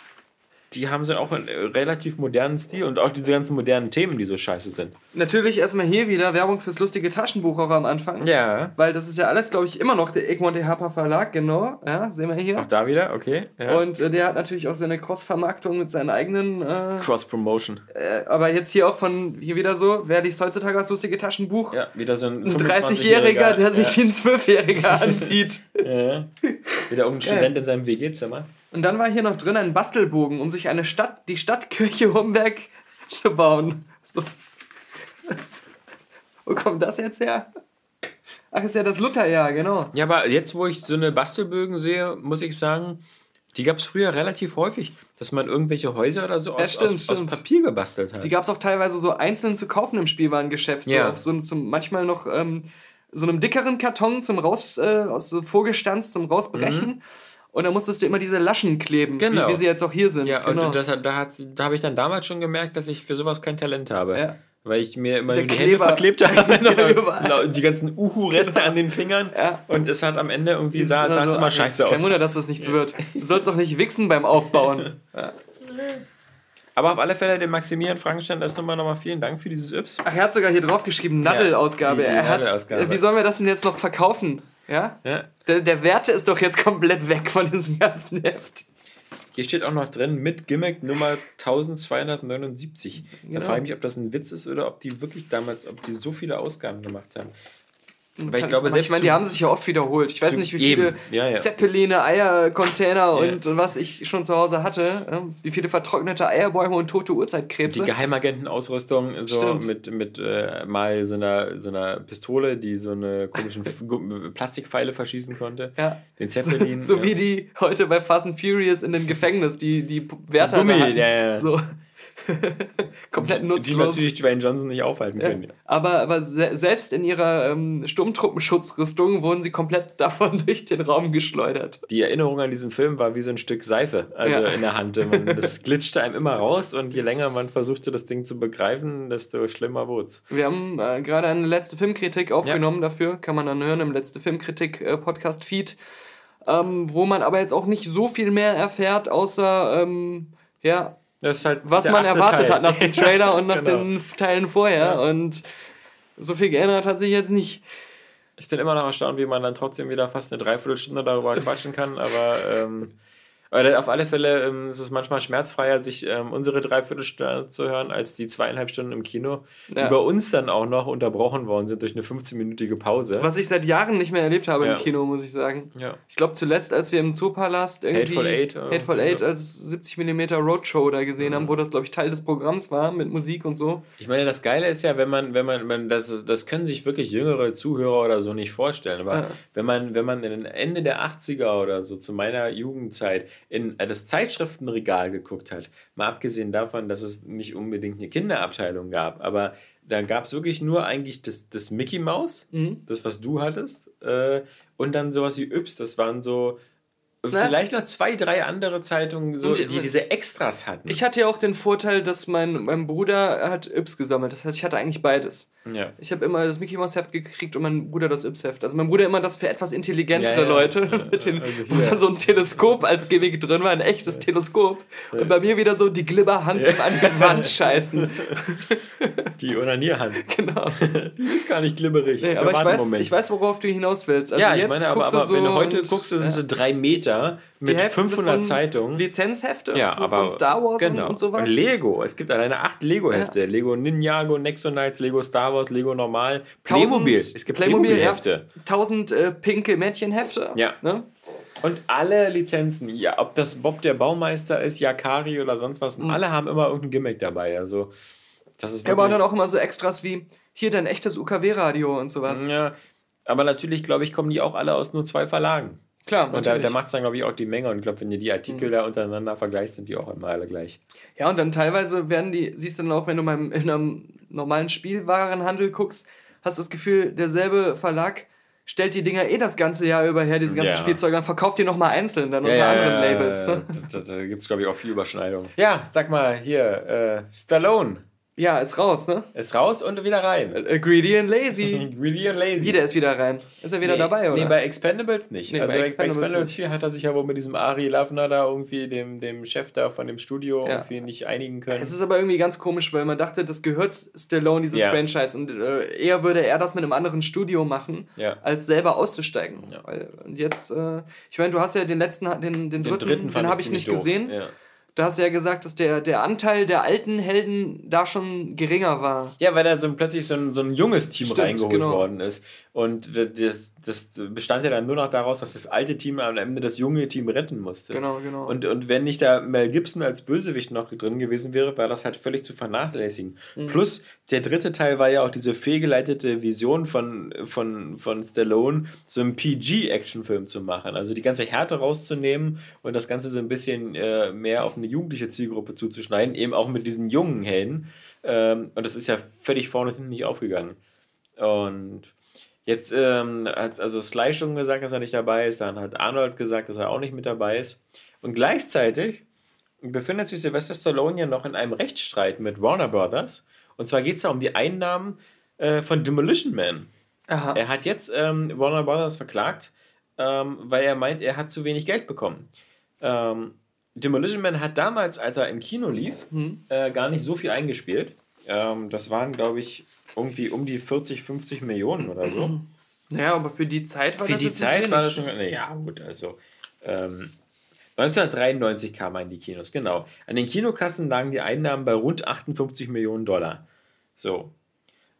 die haben so auch einen äh, relativ modernen Stil und auch diese ganzen modernen Themen, die so scheiße sind. Natürlich erstmal hier wieder Werbung fürs lustige Taschenbuch auch am Anfang. Ja. Weil das ist ja alles, glaube ich, immer noch der Egmont de Harper Verlag, genau. Ja, sehen wir hier. Auch da wieder, okay. Ja. Und äh, der hat natürlich auch seine Cross-Vermarktung mit seinen eigenen. Äh, Cross-Promotion. Äh, aber jetzt hier auch von, hier wieder so, wer liest heutzutage das lustige Taschenbuch? Ja, wieder so ein. Ein 30-Jähriger, der sich wie ein 12-Jähriger anzieht. ja. Wieder irgendein Student in seinem WG-Zimmer. Und dann war hier noch drin ein Bastelbogen, um sich eine Stadt, die Stadtkirche Homberg zu bauen. So. Wo kommt das jetzt her? Ach, ist ja das Lutherjahr, genau. Ja, aber jetzt, wo ich so eine Bastelbögen sehe, muss ich sagen, die gab es früher relativ häufig, dass man irgendwelche Häuser oder so aus, ja, stimmt, aus, stimmt. aus, Papier gebastelt hat. Die gab es auch teilweise so einzeln zu kaufen im Spielwarengeschäft. Ja. So auf so, so manchmal noch ähm, so einem dickeren Karton zum Raus, äh, aus so Vorgestanz zum Rausbrechen. Mhm. Und dann musstest du immer diese Laschen kleben, genau. wie, wie, sie jetzt auch hier sind. Ja, genau. und das, da, da habe ich dann damals schon gemerkt, dass ich für sowas kein Talent habe. Ja. weil ich mir immer die Kleber. Hände verklebt habe. genau, die ganzen Uhu-Reste an den Fingern. Ja. Und es hat am Ende irgendwie sah, sah so, immer scheiße aus. Kein Wunder, dass das nichts ja. wird. Du sollst doch nicht wichsen beim Aufbauen. ja. Aber auf alle Fälle dem Maximilian Frankenstein erst nochmal nochmal vielen Dank für dieses Yps. Ach, er hat sogar hier drauf geschrieben, Naddel-Ausgabe. Ja, Naddel wie sollen wir das denn jetzt noch verkaufen? Ja? ja. Der, der Werte ist doch jetzt komplett weg von diesem ganzen Heft. Hier steht auch noch drin mit Gimmick Nummer 1279. Genau. Da frage ich mich, ob das ein Witz ist oder ob die wirklich damals, ob die so viele Ausgaben gemacht haben. Weil ich glaube, selbst ich meine, die haben sich ja oft wiederholt. Ich weiß nicht, wie viele ja, ja. Zeppeline, Eiercontainer ja. und was ich schon zu Hause hatte. Wie viele vertrocknete Eierbäume und tote Urzeitkrebse. Die Geheimagentenausrüstung so mit, mit äh, mal so einer, so einer Pistole, die so eine komischen Plastikpfeile verschießen konnte. Ja. Den Zeppelin. So, so wie die heute bei Fast and Furious in den Gefängnis, die, die Wärter. Gummi, ja, ja. So. Komplett nutzlos. Die natürlich Dwayne Johnson nicht aufhalten können. Ja. Aber, aber se selbst in ihrer ähm, Sturmtruppenschutzrüstung wurden sie komplett davon durch den Raum geschleudert. Die Erinnerung an diesen Film war wie so ein Stück Seife also ja. in der Hand. Man, das glitschte einem immer raus und je länger man versuchte, das Ding zu begreifen, desto schlimmer wurde es. Wir haben äh, gerade eine letzte Filmkritik aufgenommen ja. dafür. Kann man dann hören im letzte Filmkritik-Podcast-Feed. Äh, ähm, wo man aber jetzt auch nicht so viel mehr erfährt, außer ähm, ja, Halt was man erwartet Teil. hat nach dem Trailer und nach genau. den Teilen vorher. Ja. Und so viel geändert hat sich jetzt nicht. Ich bin immer noch erstaunt, wie man dann trotzdem wieder fast eine Dreiviertelstunde darüber quatschen kann, aber ähm, weil auf alle Fälle ähm, ist es manchmal schmerzfreier, sich ähm, unsere Dreiviertelstunde zu hören, als die zweieinhalb Stunden im Kino, ja. die bei uns dann auch noch unterbrochen worden sind durch eine 15-minütige Pause. Was ich seit Jahren nicht mehr erlebt habe ja. im Kino, muss ich sagen. Ja. Ich glaube zuletzt, als wir im Zoopalast irgendwie Hateful Eight, Hateful Eight so. als 70 mm Roadshow da gesehen mhm. haben, wo das, glaube ich, Teil des Programms war mit Musik und so. Ich meine, das Geile ist ja, wenn man, wenn man, man das, das können sich wirklich jüngere Zuhörer oder so nicht vorstellen, aber wenn man, wenn man in den Ende der 80er oder so zu meiner Jugendzeit in äh, das Zeitschriftenregal geguckt hat, mal abgesehen davon, dass es nicht unbedingt eine Kinderabteilung gab, aber da gab es wirklich nur eigentlich das, das Mickey Mouse, mhm. das, was du hattest, äh, und dann sowas wie Yps, das waren so na? Vielleicht noch zwei, drei andere Zeitungen, so, die diese Extras hatten. Ich hatte ja auch den Vorteil, dass mein, mein Bruder hat Yps gesammelt. Das heißt, ich hatte eigentlich beides. Ja. Ich habe immer das Mickey Mouse Heft gekriegt und mein Bruder das Yps Heft. Also mein Bruder immer das für etwas intelligentere ja, ja. Leute, mit den, also wo dann so ein Teleskop als Gimmick drin war, ein echtes Teleskop. Und bei mir wieder so die Glibberhand zum an die Wand scheißen. Die Onanierhand. Genau. Die ist gar nicht glibberig. Nee, aber ich weiß, ich weiß, worauf du hinaus willst. Also ja, ich meine, aber, aber so wenn du heute guckst, sind es drei Meter mit 500 Zeitungen. Lizenzhefte ja, so aber, von Star Wars genau. und, und sowas. Und Lego. Es gibt alleine acht Lego-Hefte. Lego Ninjago, Nexonites, Lego Star Wars, Lego Normal. Playmobil. Es gibt Playmobil-Hefte. Tausend äh, pinke Mädchenhefte. Ja. Ne? Und alle Lizenzen, ja, ob das Bob der Baumeister ist, Yakari oder sonst was, mhm. alle haben immer irgendein Gimmick dabei. Also, das ist ja, aber dann auch immer so Extras wie hier dein echtes UKW-Radio und sowas. Ja, aber natürlich, glaube ich, kommen die auch alle aus nur zwei Verlagen. Klar, Und da, da macht es dann, glaube ich, auch die Menge. Und ich glaube, wenn du die Artikel mhm. da untereinander vergleichst, sind die auch immer alle gleich. Ja, und dann teilweise werden die, siehst du dann auch, wenn du mal in einem normalen Spielwarenhandel guckst, hast du das Gefühl, derselbe Verlag stellt die Dinger eh das ganze Jahr über her, diese ganzen ja. Spielzeuge, und verkauft die nochmal einzeln, dann ja, unter anderen Labels. Ne? Da, da, da gibt es, glaube ich, auch viel Überschneidung. Ja, sag mal hier, äh, Stallone. Ja, ist raus, ne? Ist raus und wieder rein. Äh, greedy and lazy. greedy and lazy. Jeder ist wieder rein. Ist er wieder nee, dabei, oder? Nee, bei Expendables nicht. Nee, also bei Expendables, bei Expendables 4 hat er sich ja wohl mit diesem Ari Lavner da irgendwie, dem, dem Chef da von dem Studio, ja. irgendwie nicht einigen können. Es ist aber irgendwie ganz komisch, weil man dachte, das gehört Stallone, dieses ja. Franchise. Und äh, eher würde er das mit einem anderen Studio machen, ja. als selber auszusteigen. Und jetzt, äh, ich meine, du hast ja den letzten, den, den, den dritten, dritten den habe ich nicht doof. gesehen. Ja. Du hast ja gesagt, dass der, der Anteil der alten Helden da schon geringer war. Ja, weil da so plötzlich so ein, so ein junges Team Stimmt, reingeholt genau. worden ist. Und das, das bestand ja dann nur noch daraus, dass das alte Team am Ende das junge Team retten musste. Genau, genau. Und, und wenn nicht da Mel Gibson als Bösewicht noch drin gewesen wäre, war das halt völlig zu vernachlässigen. Mhm. Plus, der dritte Teil war ja auch diese fehlgeleitete Vision von, von, von Stallone, so einen PG-Actionfilm zu machen. Also die ganze Härte rauszunehmen und das Ganze so ein bisschen äh, mehr auf eine jugendliche Zielgruppe zuzuschneiden, eben auch mit diesen jungen Helden. Ähm, und das ist ja völlig vorne und hinten nicht aufgegangen. Und Jetzt ähm, hat also Sly schon gesagt, dass er nicht dabei ist, dann hat Arnold gesagt, dass er auch nicht mit dabei ist. Und gleichzeitig befindet sich Sylvester Stallone ja noch in einem Rechtsstreit mit Warner Brothers Und zwar geht es da um die Einnahmen äh, von Demolition Man. Aha. Er hat jetzt ähm, Warner Brothers verklagt, ähm, weil er meint, er hat zu wenig Geld bekommen. Ähm, Demolition Man hat damals, als er im Kino lief, hm. äh, gar nicht so viel eingespielt. Ähm, das waren, glaube ich, irgendwie um die 40, 50 Millionen oder so. Naja, aber für die Zeit war für das Für die Zeit war das schon. Ja, gut, also. Ähm, 1993 kam er in die Kinos, genau. An den Kinokassen lagen die Einnahmen bei rund 58 Millionen Dollar. So.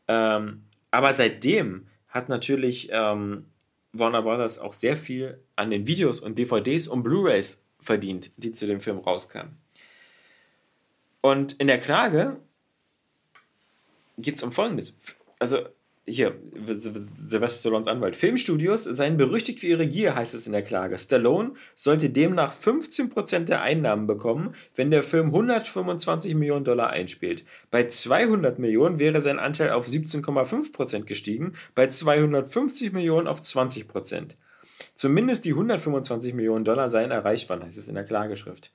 Ähm, aber seitdem hat natürlich ähm, Warner Brothers auch sehr viel an den Videos und DVDs und Blu-rays verdient, die zu dem Film rauskamen. Und in der Klage geht es um Folgendes. Also hier, Sylvester Stallones Anwalt. Filmstudios seien berüchtigt für ihre Gier, heißt es in der Klage. Stallone sollte demnach 15% der Einnahmen bekommen, wenn der Film 125 Millionen Dollar einspielt. Bei 200 Millionen wäre sein Anteil auf 17,5% gestiegen, bei 250 Millionen auf 20%. Zumindest die 125 Millionen Dollar seien erreicht worden, heißt es in der Klageschrift.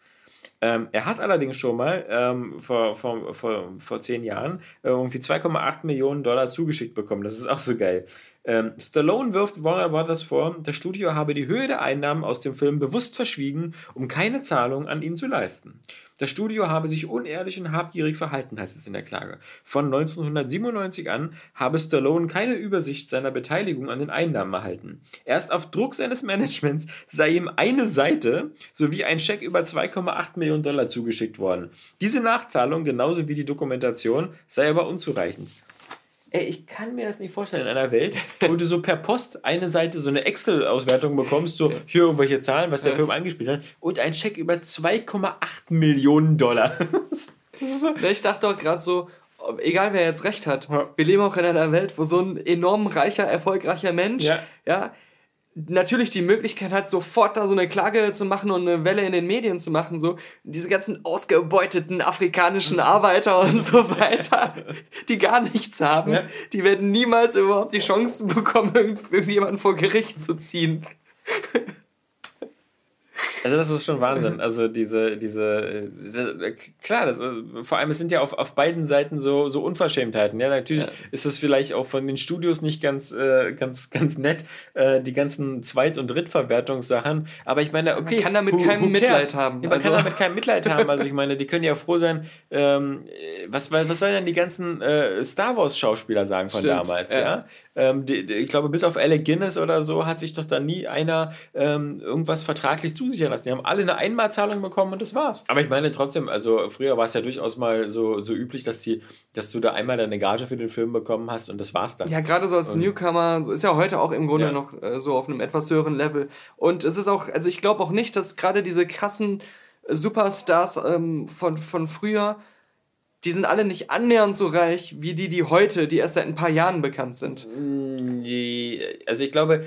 Ähm, er hat allerdings schon mal ähm, vor, vor, vor, vor zehn Jahren äh, irgendwie 2,8 Millionen Dollar zugeschickt bekommen. Das ist auch so geil. Ähm, Stallone wirft Warner Brothers vor, das Studio habe die Höhe der Einnahmen aus dem Film bewusst verschwiegen, um keine Zahlung an ihn zu leisten. Das Studio habe sich unehrlich und habgierig verhalten, heißt es in der Klage. Von 1997 an habe Stallone keine Übersicht seiner Beteiligung an den Einnahmen erhalten. Erst auf Druck seines Managements sei ihm eine Seite sowie ein Scheck über 2,8 Millionen Dollar zugeschickt worden. Diese Nachzahlung, genauso wie die Dokumentation, sei aber unzureichend. Ey, ich kann mir das nicht vorstellen in einer Welt, wo du so per Post eine Seite so eine Excel-Auswertung bekommst, so hier irgendwelche Zahlen, was der. Film angespielt hat, und ein Scheck über 2,8 Millionen Dollar. so. Ich dachte auch gerade so, egal wer jetzt recht hat, wir leben auch in einer Welt, wo so ein enorm reicher, erfolgreicher Mensch, ja, ja natürlich die Möglichkeit hat, sofort da so eine Klage zu machen und eine Welle in den Medien zu machen, so diese ganzen ausgebeuteten afrikanischen Arbeiter und so weiter, die gar nichts haben, die werden niemals überhaupt die Chance bekommen, irgendjemanden vor Gericht zu ziehen. Also das ist schon Wahnsinn. Also diese, diese, äh, klar, das, äh, vor allem es sind ja auf, auf beiden Seiten so, so Unverschämtheiten. Ja, natürlich ja. ist es vielleicht auch von den Studios nicht ganz, äh, ganz, ganz nett, äh, die ganzen Zweit- und Drittverwertungssachen. Aber ich meine, okay. Man kann damit who, kein who Mitleid haben. Ja, man also. kann damit kein Mitleid haben. Also ich meine, die können ja froh sein, ähm, was, was sollen denn die ganzen äh, Star Wars-Schauspieler sagen von Stimmt, damals, ja? ja? Ähm, die, ich glaube, bis auf Alec Guinness oder so hat sich doch da nie einer ähm, irgendwas vertraglich zusichern lassen. Die haben alle eine Einmalzahlung bekommen und das war's. Aber ich meine trotzdem, also früher war es ja durchaus mal so, so üblich, dass, die, dass du da einmal deine Gage für den Film bekommen hast und das war's dann. Ja, gerade so als und, Newcomer, so ist ja heute auch im Grunde ja. noch äh, so auf einem etwas höheren Level. Und es ist auch, also ich glaube auch nicht, dass gerade diese krassen Superstars ähm, von, von früher die sind alle nicht annähernd so reich wie die, die heute, die erst seit ein paar Jahren bekannt sind. Mm, also ich glaube,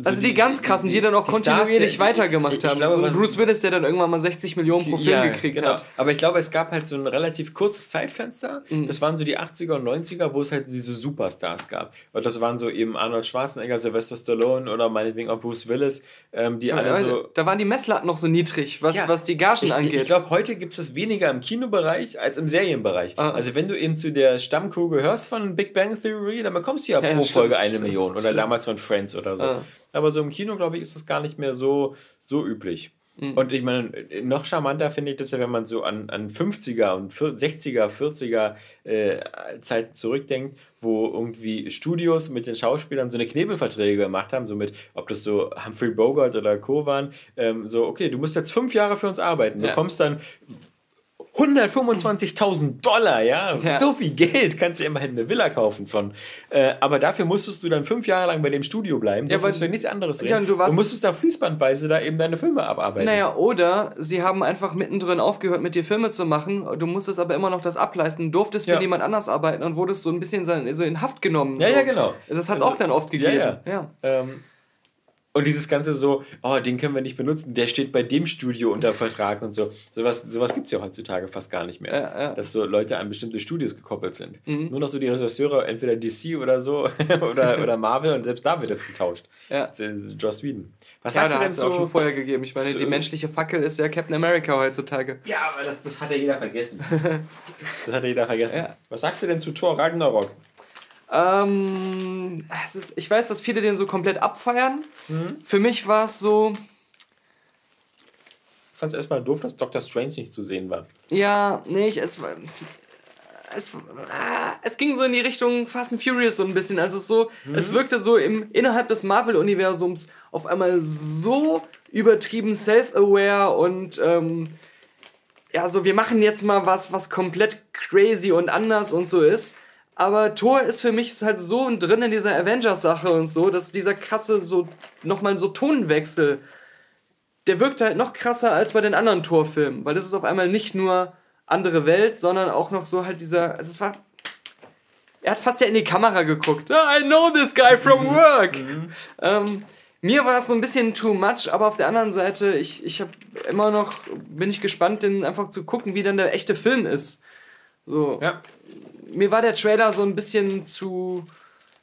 so also die, die, ganz krassen, die, die dann auch kontinuierlich Stars, weitergemacht haben. Glaube, so Bruce Willis, der dann irgendwann mal 60 Millionen pro Film ja, gekriegt genau. hat. Aber ich glaube, es gab halt so ein relativ kurzes Zeitfenster. Mhm. Das waren so die 80er und 90er, wo es halt diese Superstars gab. Und das waren so eben Arnold Schwarzenegger, Sylvester Stallone oder meinetwegen auch Bruce Willis, ähm, die ja, alle so... Da waren die Messlatten noch so niedrig, was, ja, was die Gagen ich, angeht. Ich glaube, heute gibt es das weniger im Kinobereich als im Serienbereich. Ah. Also wenn du eben zu der Stammcrew gehörst von Big Bang Theory, dann bekommst du ja, pro stimmt, Folge eine stimmt, Million. Oder stimmt. damals von Friends oder so. Ah aber so im Kino, glaube ich, ist das gar nicht mehr so, so üblich. Mhm. Und ich meine, noch charmanter finde ich das ja, wenn man so an, an 50er und 60er, 40er äh, Zeiten zurückdenkt, wo irgendwie Studios mit den Schauspielern so eine Knebelverträge gemacht haben, so mit, ob das so Humphrey Bogart oder Co. waren, ähm, so, okay, du musst jetzt fünf Jahre für uns arbeiten, ja. bekommst dann 125.000 Dollar, ja? ja? So viel Geld kannst du immerhin eine Villa kaufen von. Äh, aber dafür musstest du dann fünf Jahre lang bei dem Studio bleiben. Ja, für nichts anderes reden. Ja, und du, warst, du musstest da fließbandweise da eben deine Filme abarbeiten. Naja, oder sie haben einfach mittendrin aufgehört, mit dir Filme zu machen. Du musstest aber immer noch das ableisten, durftest für ja. jemand anders arbeiten und wurdest so ein bisschen so in Haft genommen. Ja, so. ja, genau. Das hat es also, auch dann oft gegeben. Ja, ja. Ähm, Und dieses Ganze so, oh, den können wir nicht benutzen, der steht bei dem Studio unter Vertrag und so. Sowas, sowas gibt es ja heutzutage fast gar nicht mehr. Ja, ja. Dass so Leute an bestimmte Studios gekoppelt sind. Mhm. Nur noch so die Regisseure, entweder DC oder so oder, oder Marvel und selbst da wird jetzt getauscht. Ja. Joss Whedon. Was ja, sagst du denn so? auch schon vorher gegeben. Ich meine, die menschliche Fackel ist ja Captain America heutzutage. Ja, aber das, das hat ja jeder vergessen. das hat ja jeder vergessen. Ja. Was sagst du denn zu Thor Ragnarok? Ähm, es ist, ich weiß, dass viele den so komplett abfeiern. Mhm. Für mich war es so. Ich fand es erstmal doof, dass Doctor Strange nicht zu sehen war. Ja, nee, ich, es. Es, es ging so in die Richtung Fast and Furious so ein bisschen. Also so, mhm. es wirkte so im, innerhalb des Marvel-Universums auf einmal so übertrieben self-aware und ähm, ja, so wir machen jetzt mal was, was komplett crazy und anders und so ist. Aber Thor ist für mich halt so drin in dieser Avengers-Sache und so, dass dieser krasse, so, nochmal so Tonenwechsel, der wirkt halt noch krasser als bei den anderen Thor-Filmen, weil das ist auf einmal nicht nur andere Welt, sondern auch noch so halt dieser, also es war, er hat fast ja in die Kamera geguckt. I know this guy from mhm. work. Mhm. Ähm, mir war es so ein bisschen too much, aber auf der anderen Seite, ich, ich habe immer noch, bin ich gespannt, den einfach zu gucken, wie dann der echte Film ist. So. Ja mir war der Trailer so ein bisschen zu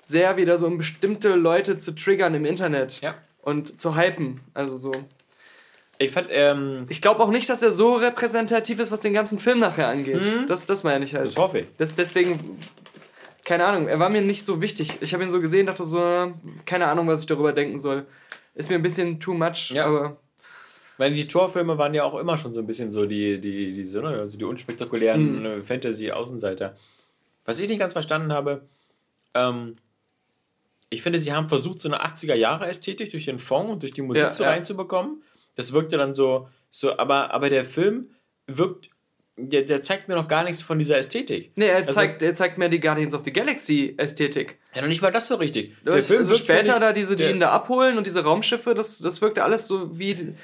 sehr wieder so, um bestimmte Leute zu triggern im Internet. Ja. Und zu hypen. Also so. Ich fand, ähm, Ich glaube auch nicht, dass er so repräsentativ ist, was den ganzen Film nachher angeht. Mhm. Das, das meine ich halt. Das hoffe ich. Das, deswegen, keine Ahnung, er war mir nicht so wichtig. Ich habe ihn so gesehen, dachte so, keine Ahnung, was ich darüber denken soll. Ist mir ein bisschen too much, ja. aber. Weil die Torfilme waren ja auch immer schon so ein bisschen so die, die, die, so, ne, also die unspektakulären mhm. Fantasy-Außenseiter. Was ich nicht ganz verstanden habe, ähm, ich finde, sie haben versucht, so eine 80er-Jahre-Ästhetik durch den Fond und durch die Musik ja, so ja. reinzubekommen. Das wirkte dann so, so aber, aber der Film wirkt, der, der zeigt mir noch gar nichts von dieser Ästhetik. Nee, er, also, zeigt, er zeigt mir die Guardians of the Galaxy-Ästhetik. Ja, noch nicht mal das so richtig. Der Film also später da diese, die ihn da abholen und diese Raumschiffe, das, das wirkte alles so wie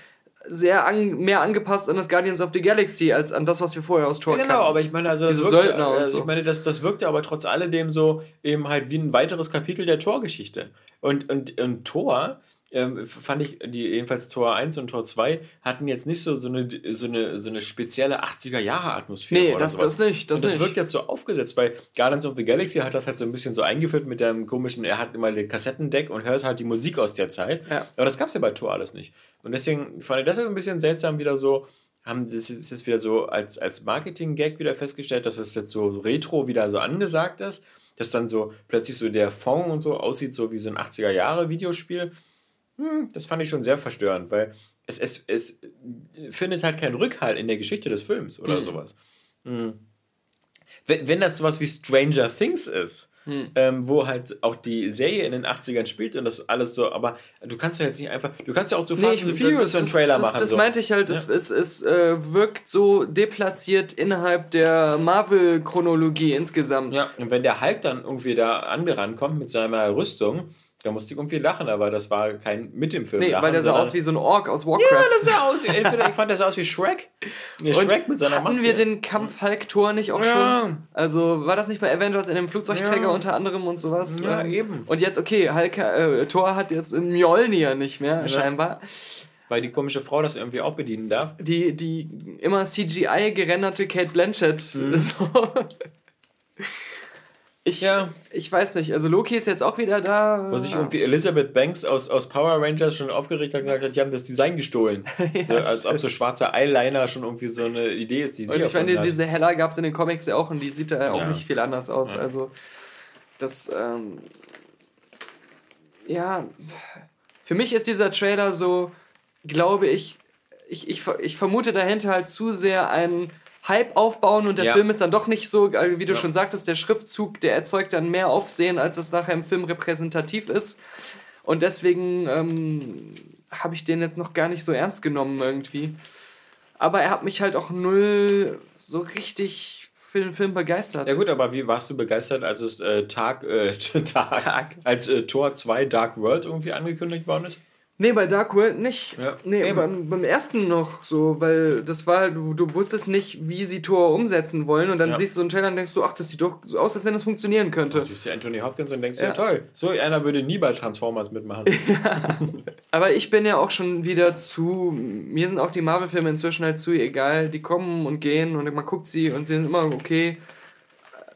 sehr an, mehr angepasst an das Guardians of the Galaxy als an das, was wir vorher aus Tor ja, Genau, kannten. aber ich meine, also Diese wirkte, Söldner also so. ich meine, das, das wirkte aber trotz alledem so eben halt wie ein weiteres Kapitel der Torgeschichte. Und, und, und Tor ähm, fand ich, die jedenfalls Tor 1 und Tor 2 hatten jetzt nicht so, so, eine, so, eine, so eine spezielle 80er-Jahre-Atmosphäre. Nee, das, sowas. das nicht. Das, und das nicht. wirkt jetzt so aufgesetzt, weil Guardians of the Galaxy hat das halt so ein bisschen so eingeführt mit dem komischen, er hat immer den Kassettendeck und hört halt die Musik aus der Zeit. Ja. Aber das gab es ja bei Tor alles nicht. Und deswegen fand ich das ein bisschen seltsam wieder so, haben das ist jetzt wieder so als, als Marketing-Gag wieder festgestellt, dass das jetzt so retro wieder so angesagt ist, dass dann so plötzlich so der Fond und so aussieht, so wie so ein 80er-Jahre-Videospiel hm, das fand ich schon sehr verstörend, weil es, es, es findet halt keinen Rückhalt in der Geschichte des Films oder mhm. sowas. Mhm. Wenn, wenn das sowas wie Stranger Things ist, hm. Ähm, wo halt auch die Serie in den 80ern spielt und das alles so, aber du kannst ja jetzt nicht einfach, du kannst ja auch so nee, Fast and Furious einen Trailer das, machen. Das so. meinte ich halt, ja. es, es, es äh, wirkt so deplatziert innerhalb der Marvel-Chronologie insgesamt. Ja, und wenn der Hulk dann irgendwie da angerannt kommt mit seiner Rüstung, da musste ich irgendwie lachen, aber das war kein mit dem Film. Nee, lachen, weil der sah aus wie so ein Ork aus Warcraft. Ja, das sah aus wie, ich fand, der sah aus wie Shrek. Nee, Shrek mit seiner Maske. Hatten wir den Kampf Hulk-Tor nicht auch ja. schon? Also war das nicht bei Avengers in dem Flugzeugträger ja. unter anderem und sowas? Ja, ähm, eben. Und jetzt, okay, Hulk, äh, Thor hat jetzt Mjolnir nicht mehr, ja. scheinbar. Weil die komische Frau das irgendwie auch bedienen darf. Die, die immer CGI gerenderte Kate Blanchett. Mhm. So. Ich, ja. ich weiß nicht, also Loki ist jetzt auch wieder da. Wo sich irgendwie Elizabeth Banks aus, aus Power Rangers schon aufgeregt hat und gesagt hat, die haben das Design gestohlen. ja, so, als ob so schwarzer Eyeliner schon irgendwie so eine Idee ist, die sie Und ich meine, diese Hella gab es in den Comics ja auch und die sieht da ja auch nicht viel anders aus. Ja. Also, das, ähm, ja, für mich ist dieser Trailer so, glaube ich, ich, ich, ich vermute dahinter halt zu sehr ein Hype aufbauen und der ja. Film ist dann doch nicht so, äh, wie du ja. schon sagtest, der Schriftzug, der erzeugt dann mehr Aufsehen, als es nachher im Film repräsentativ ist. Und deswegen ähm, habe ich den jetzt noch gar nicht so ernst genommen irgendwie. Aber er hat mich halt auch null so richtig für den Film begeistert. Ja gut, aber wie warst du begeistert, als es äh, Tag, äh, Tag, Tag, als äh, Tor 2 Dark World irgendwie angekündigt worden ist? Nee, bei Dark World nicht. Ja. Nee, beim, beim ersten noch so, weil das war, du, du wusstest nicht, wie sie Tor umsetzen wollen und dann ja. siehst du so einen Trailer und denkst du, ach, das sieht doch so aus, als wenn das funktionieren könnte. Du siehst du Anthony Hopkins und denkst, ja. ja toll, so einer würde nie bei Transformers mitmachen. ja. Aber ich bin ja auch schon wieder zu, mir sind auch die Marvel-Filme inzwischen halt zu egal, die kommen und gehen und man guckt sie und sie sind immer okay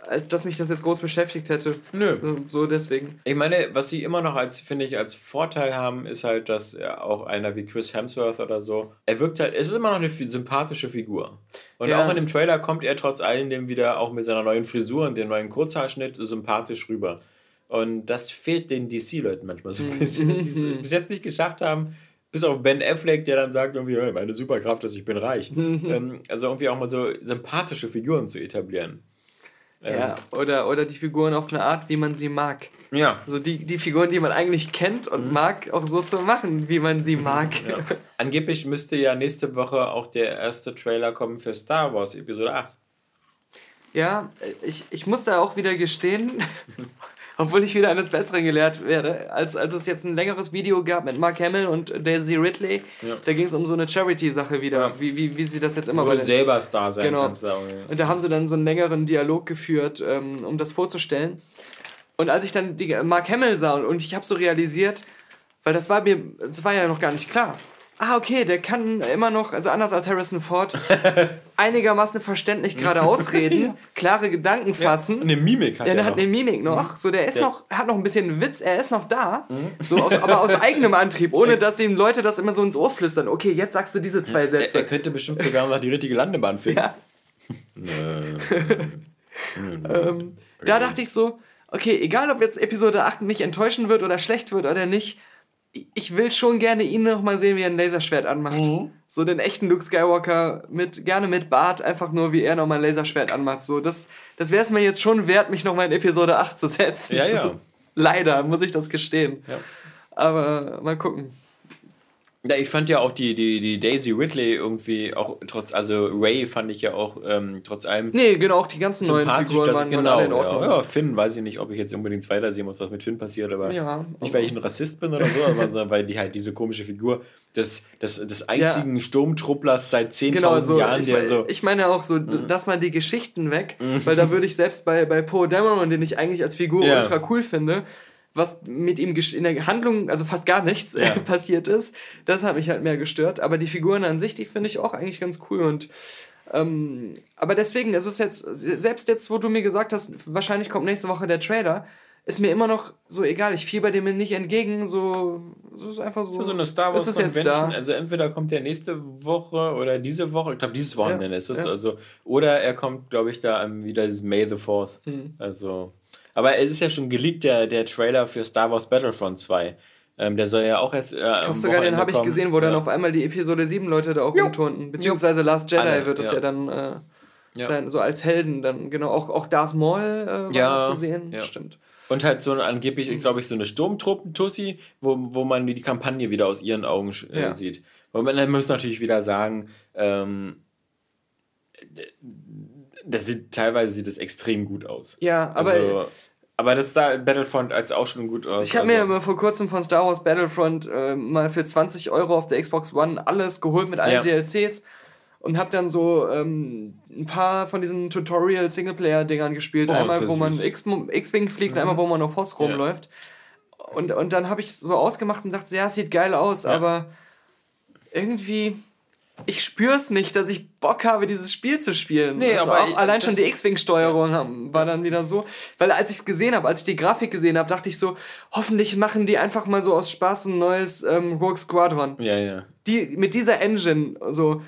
als dass mich das jetzt groß beschäftigt hätte. Nö. So deswegen. Ich meine, was sie immer noch als, finde ich, als Vorteil haben, ist halt, dass auch einer wie Chris Hemsworth oder so, er wirkt halt, es ist immer noch eine sympathische Figur. Und ja. auch in dem Trailer kommt er trotz alledem wieder auch mit seiner neuen Frisur und dem neuen Kurzhaarschnitt sympathisch rüber. Und das fehlt den DC-Leuten manchmal so ein mhm. bisschen, dass sie es bis jetzt nicht geschafft haben, bis auf Ben Affleck, der dann sagt irgendwie, hey, meine Superkraft ist, ich bin reich. ähm, also irgendwie auch mal so sympathische Figuren zu etablieren. Ja, oder, oder die Figuren auf eine Art, wie man sie mag. Ja. Also die, die Figuren, die man eigentlich kennt und mhm. mag, auch so zu machen, wie man sie mag. Ja. Angeblich müsste ja nächste Woche auch der erste Trailer kommen für Star Wars Episode 8. Ja, ich, ich muss da auch wieder gestehen, obwohl ich wieder eines Besseren gelehrt werde, als, als es jetzt ein längeres Video gab mit Mark Hamill und Daisy Ridley, ja. da ging es um so eine Charity-Sache wieder, ja. wie, wie, wie sie das jetzt immer Wo den, selber Star sein genau. kannst. Ja. Und da haben sie dann so einen längeren Dialog geführt, ähm, um das vorzustellen. Und als ich dann die Mark Hamill sah und ich habe so realisiert, weil das war mir, das war ja noch gar nicht klar ah, okay, der kann immer noch, also anders als Harrison Ford, einigermaßen verständlich gerade ausreden, klare Gedanken fassen. Ja, eine Mimik hat ja, der er hat noch. eine Mimik noch. Mhm. So, der ist der noch, hat noch ein bisschen Witz, er ist noch da. Mhm. So aus, aber aus eigenem Antrieb, ohne dass ihm Leute das immer so ins Ohr flüstern. Okay, jetzt sagst du diese zwei Sätze. Er, er könnte bestimmt sogar noch die richtige Landebahn finden. Ja. ähm, da dachte ich so, okay, egal ob jetzt Episode 8 mich enttäuschen wird oder schlecht wird oder nicht, ich will schon gerne ihn noch mal sehen, wie er ein Laserschwert anmacht. Mhm. So den echten Luke Skywalker mit gerne mit Bart, einfach nur wie er noch mal ein Laserschwert anmacht. So das das wäre es mir jetzt schon wert, mich noch mal in Episode 8 zu setzen. Ja, ja. Also, leider muss ich das gestehen. Ja. Aber mal gucken. Ja, ich fand ja auch die, die, die Daisy Ridley irgendwie auch trotz, also Ray fand ich ja auch ähm, trotz allem. Nee, genau, auch die ganzen neuen Figuren waren, genau, alle in Ordnung. Ja, ja, Finn weiß ich nicht, ob ich jetzt unbedingt weitersehen muss, was mit Finn passiert, aber ja, nicht, weil ich ein Rassist bin oder so, aber so, weil die halt diese komische Figur des, des, des einzigen ja. Sturmtrupplers seit 10.000 genau, so, Jahren, ich, der so. Ich meine auch so, mhm. dass man die Geschichten weg, mhm. weil da würde ich selbst bei, bei Poe Dameron, den ich eigentlich als Figur ultra cool finde, was mit ihm in der Handlung, also fast gar nichts ja. passiert ist. Das hat mich halt mehr gestört. Aber die Figuren an sich, die finde ich auch eigentlich ganz cool. Und ähm, aber deswegen ist es jetzt, selbst jetzt, wo du mir gesagt hast, wahrscheinlich kommt nächste Woche der Trailer, ist mir immer noch so egal. Ich fieber dem nicht entgegen. So, so ist einfach so. So eine Star Wars ist Convention. Da. Also entweder kommt der nächste Woche oder diese Woche. Ich glaube, dieses Wochenende ja, ist es. Ja. Also, oder er kommt, glaube ich, da wieder dieses May the 4th. Mhm. Also. Aber es ist ja schon geleakt, der, der Trailer für Star Wars Battlefront 2. Ähm, der soll ja auch erst. Äh, ich glaube sogar, den habe ich gesehen, wo ja. dann auf einmal die Episode 7 Leute da auch rumturnten. Beziehungsweise Last Jedi Alle, wird es ja. ja. dann äh, ja. sein, so als Helden dann, genau. Auch, auch Darth Maul äh, war ja. zu sehen. Stimmt. Und halt so angeblich, glaube ich, so eine Sturmtruppen-Tussi, wo, wo man die Kampagne wieder aus ihren Augen äh, sieht. Und man muss natürlich wieder sagen, ähm, das sieht teilweise sieht das extrem gut aus. Ja, aber also, aber das sah Battlefront als auch schon gut aus. Ich habe also. mir vor kurzem von Star Wars Battlefront äh, mal für 20 Euro auf der Xbox One alles geholt mit allen ja. DLCs und habe dann so ähm, ein paar von diesen Tutorial-Singleplayer-Dingern gespielt. Oh, einmal, wo man X-Wing fliegt, mhm. einmal, wo man auf Hoss rumläuft. Ja. Und, und dann habe ich so ausgemacht und dachte, ja, es sieht geil aus, ja. aber irgendwie ich spüre es nicht, dass ich Bock habe, dieses Spiel zu spielen. Nee, also aber auch ich, allein schon die X-Wing-Steuerung war dann wieder so. Weil als ich es gesehen habe, als ich die Grafik gesehen habe, dachte ich so, hoffentlich machen die einfach mal so aus Spaß ein neues ähm, Rogue Squadron. Ja, ja. Die, mit dieser Engine, so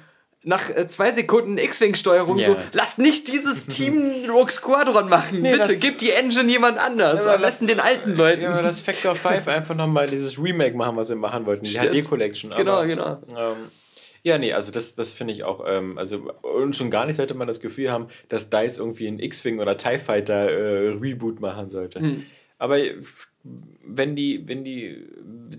nach äh, zwei Sekunden X-Wing-Steuerung yeah. so, lasst nicht dieses Team Rogue Squadron machen, nee, bitte, gib die Engine jemand anders, ja, am besten den alten Leuten. Ja, das Factor 5 einfach nochmal dieses Remake machen, was sie machen wollten, die HD-Collection. Genau, genau. Ähm, ja, nee, also das, das finde ich auch, ähm, also und schon gar nicht sollte man das Gefühl haben, dass DICE irgendwie ein X-Wing oder TIE Fighter äh, Reboot machen sollte. Hm. Aber wenn die, wenn die,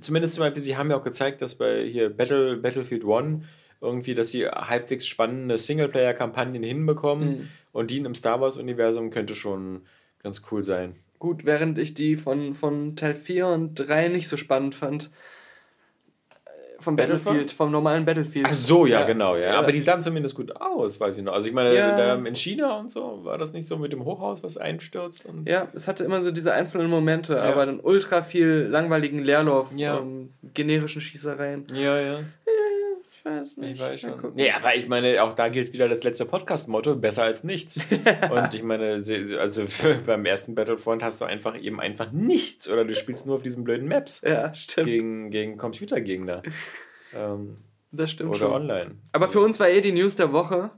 zumindest zum Beispiel, sie haben ja auch gezeigt, dass bei hier Battle, Battlefield One irgendwie, dass sie halbwegs spannende Singleplayer-Kampagnen hinbekommen mhm. und die im Star Wars-Universum könnte schon ganz cool sein. Gut, während ich die von, von Teil 4 und 3 nicht so spannend fand, Von Battlefield, vom normalen Battlefield. Ach so, ja, ja. genau, ja. ja. Aber die sahen zumindest gut aus, weiß ich noch. Also ich meine, ja. in China und so, war das nicht so mit dem Hochhaus, was einstürzt? Und ja, es hatte immer so diese einzelnen Momente, aber dann ultra viel langweiligen Leerlauf, ähm, generischen Schießereien. Ja, ja. Ich weiß nicht. Ich weiß schon. Nee, aber ich meine, auch da gilt wieder das letzte Podcast-Motto, besser als nichts. und ich meine, also beim ersten Battlefront hast du einfach eben einfach nichts oder du spielst nur auf diesen blöden Maps. Ja, stimmt. Gegen, gegen Computergegner. ähm, das stimmt oder schon. online. Aber für uns war eh die News der Woche.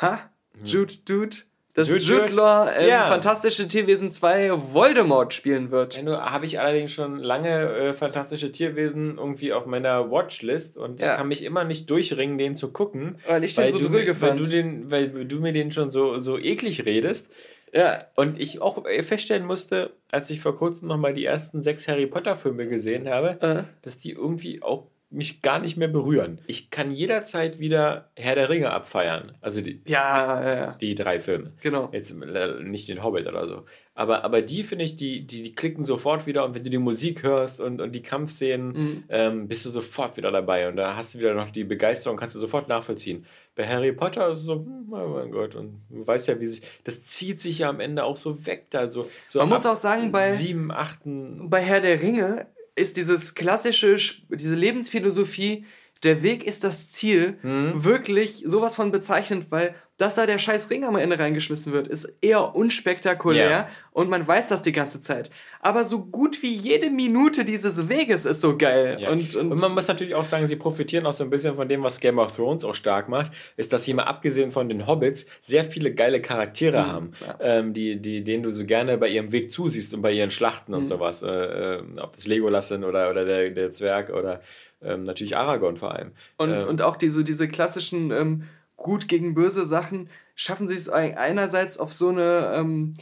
Ha? Hm. Jude Dude dass Jude, Jude Law im ja. Fantastische Tierwesen 2 Voldemort spielen wird. Ja, nur habe ich allerdings schon lange äh, Fantastische Tierwesen irgendwie auf meiner Watchlist und ja. ich kann mich immer nicht durchringen, den zu gucken. Weil ich den weil so drüge fand. Weil du, den, weil du mir den schon so, so eklig redest. Ja. Und ich auch äh, feststellen musste, als ich vor kurzem nochmal die ersten sechs Harry Potter Filme gesehen habe, äh. dass die irgendwie auch mich gar nicht mehr berühren. Ich kann jederzeit wieder Herr der Ringe abfeiern. Also die, ja, ja, ja. die drei Filme. Genau. Jetzt äh, nicht den Hobbit oder so. Aber, aber die finde ich, die, die, die klicken sofort wieder und wenn du die Musik hörst und, und die Kampfszenen, mhm. ähm, bist du sofort wieder dabei und da hast du wieder noch die Begeisterung, kannst du sofort nachvollziehen. Bei Harry Potter ist es so, hm, oh mein Gott, und du weißt ja, wie sich, das zieht sich ja am Ende auch so weg da. So, so Man muss auch sagen, bei, sieben, achten, bei Herr der Ringe ist dieses klassische, diese Lebensphilosophie, der Weg ist das Ziel, mhm. wirklich sowas von bezeichnend, weil dass da der scheiß Ring am Ende reingeschmissen wird, ist eher unspektakulär yeah. und man weiß das die ganze Zeit. Aber so gut wie jede Minute dieses Weges ist so geil. Ja. Und, und, und, man muss natürlich auch sagen, sie profitieren auch so ein bisschen von dem, was Game of Thrones auch stark macht, ist, dass sie mal abgesehen von den Hobbits sehr viele geile Charaktere mhm. haben, ja. ähm, die, die, denen du so gerne bei ihrem Weg zusiehst und bei ihren Schlachten mhm. und sowas. Äh, äh, ob das Legolas sind oder, oder der, der Zwerg oder ähm, natürlich Aragorn vor allem. Und, ähm, und auch diese, diese klassischen ähm, gut gegen böse Sachen schaffen sie es einerseits auf so eine ähm,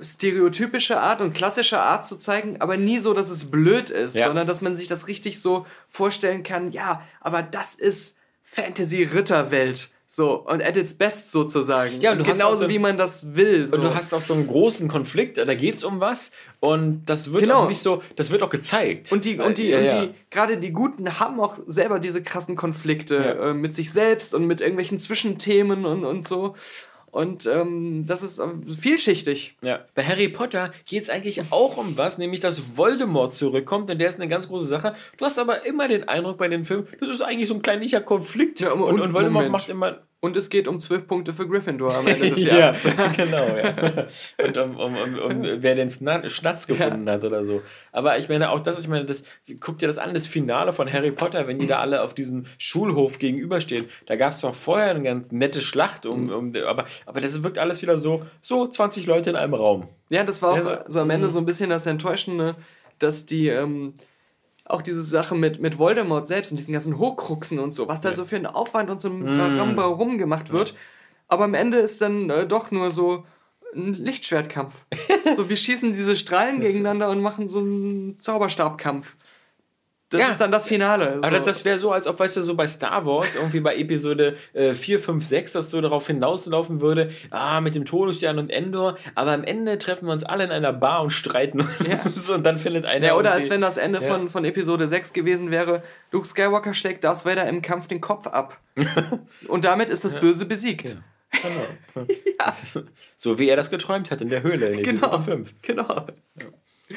stereotypische Art und klassische Art zu zeigen, aber nie so, dass es blöd ist, ja. sondern dass man sich das richtig so vorstellen kann, ja, aber das ist Fantasy-Ritterwelt. So, und at its best sozusagen. Ja, und du genauso so wie man das will. So. Und du hast auch so einen großen Konflikt, da geht es um was und das wird genau. auch nicht so, das wird auch gezeigt. Und die, und die, ja, und die, ja. gerade die Guten haben auch selber diese krassen Konflikte ja. äh, mit sich selbst und mit irgendwelchen Zwischenthemen und, und so. Und ähm, das ist äh, vielschichtig. Ja. Bei Harry Potter geht es eigentlich auch um was, nämlich dass Voldemort zurückkommt und der ist eine ganz große Sache. Du hast aber immer den Eindruck bei dem Film, das ist eigentlich so ein kleinlicher Konflikt. Ja, und, und, und Voldemort Moment. macht immer und es geht um zwölf Punkte für Gryffindor am Ende des Jahres. ja, genau, ja. Und um, um, um, um wer den Schnatz gefunden ja. hat oder so. Aber ich meine, auch das, ich meine, das, guck dir das an, das Finale von Harry Potter, wenn die da alle auf diesem Schulhof gegenüberstehen. Da gab es doch vorher eine ganz nette Schlacht, um, mhm. um, aber, aber das wirkt alles wieder so, so 20 Leute in einem Raum. Ja, das war auch ja, so, so am Ende mhm. so ein bisschen das Enttäuschende, dass die, ähm, auch diese Sache mit, mit Voldemort selbst und diesen ganzen Hochkruxen und so, was da ja. so für ein Aufwand und so ein mm. Rambaurum gemacht wird. Aber am Ende ist dann äh, doch nur so ein Lichtschwertkampf. so, wir schießen diese Strahlen gegeneinander und machen so einen Zauberstabkampf. Das ja. ist dann das Finale. So. Aber das wäre so, als ob, weißt du, so bei Star Wars, irgendwie bei Episode äh, 4, 5, 6, dass so darauf hinauslaufen würde, ah, mit dem Todesstern und Endor, aber am Ende treffen wir uns alle in einer Bar und streiten. Ja. und dann findet einer. Ja, oder als wenn das Ende ja. von, von Episode 6 gewesen wäre, Luke Skywalker schlägt Darth Vader im Kampf den Kopf ab. und damit ist das Böse besiegt. Genau. ja. So wie er das geträumt hat in der Höhle in Episode genau. 5. Genau. Ja.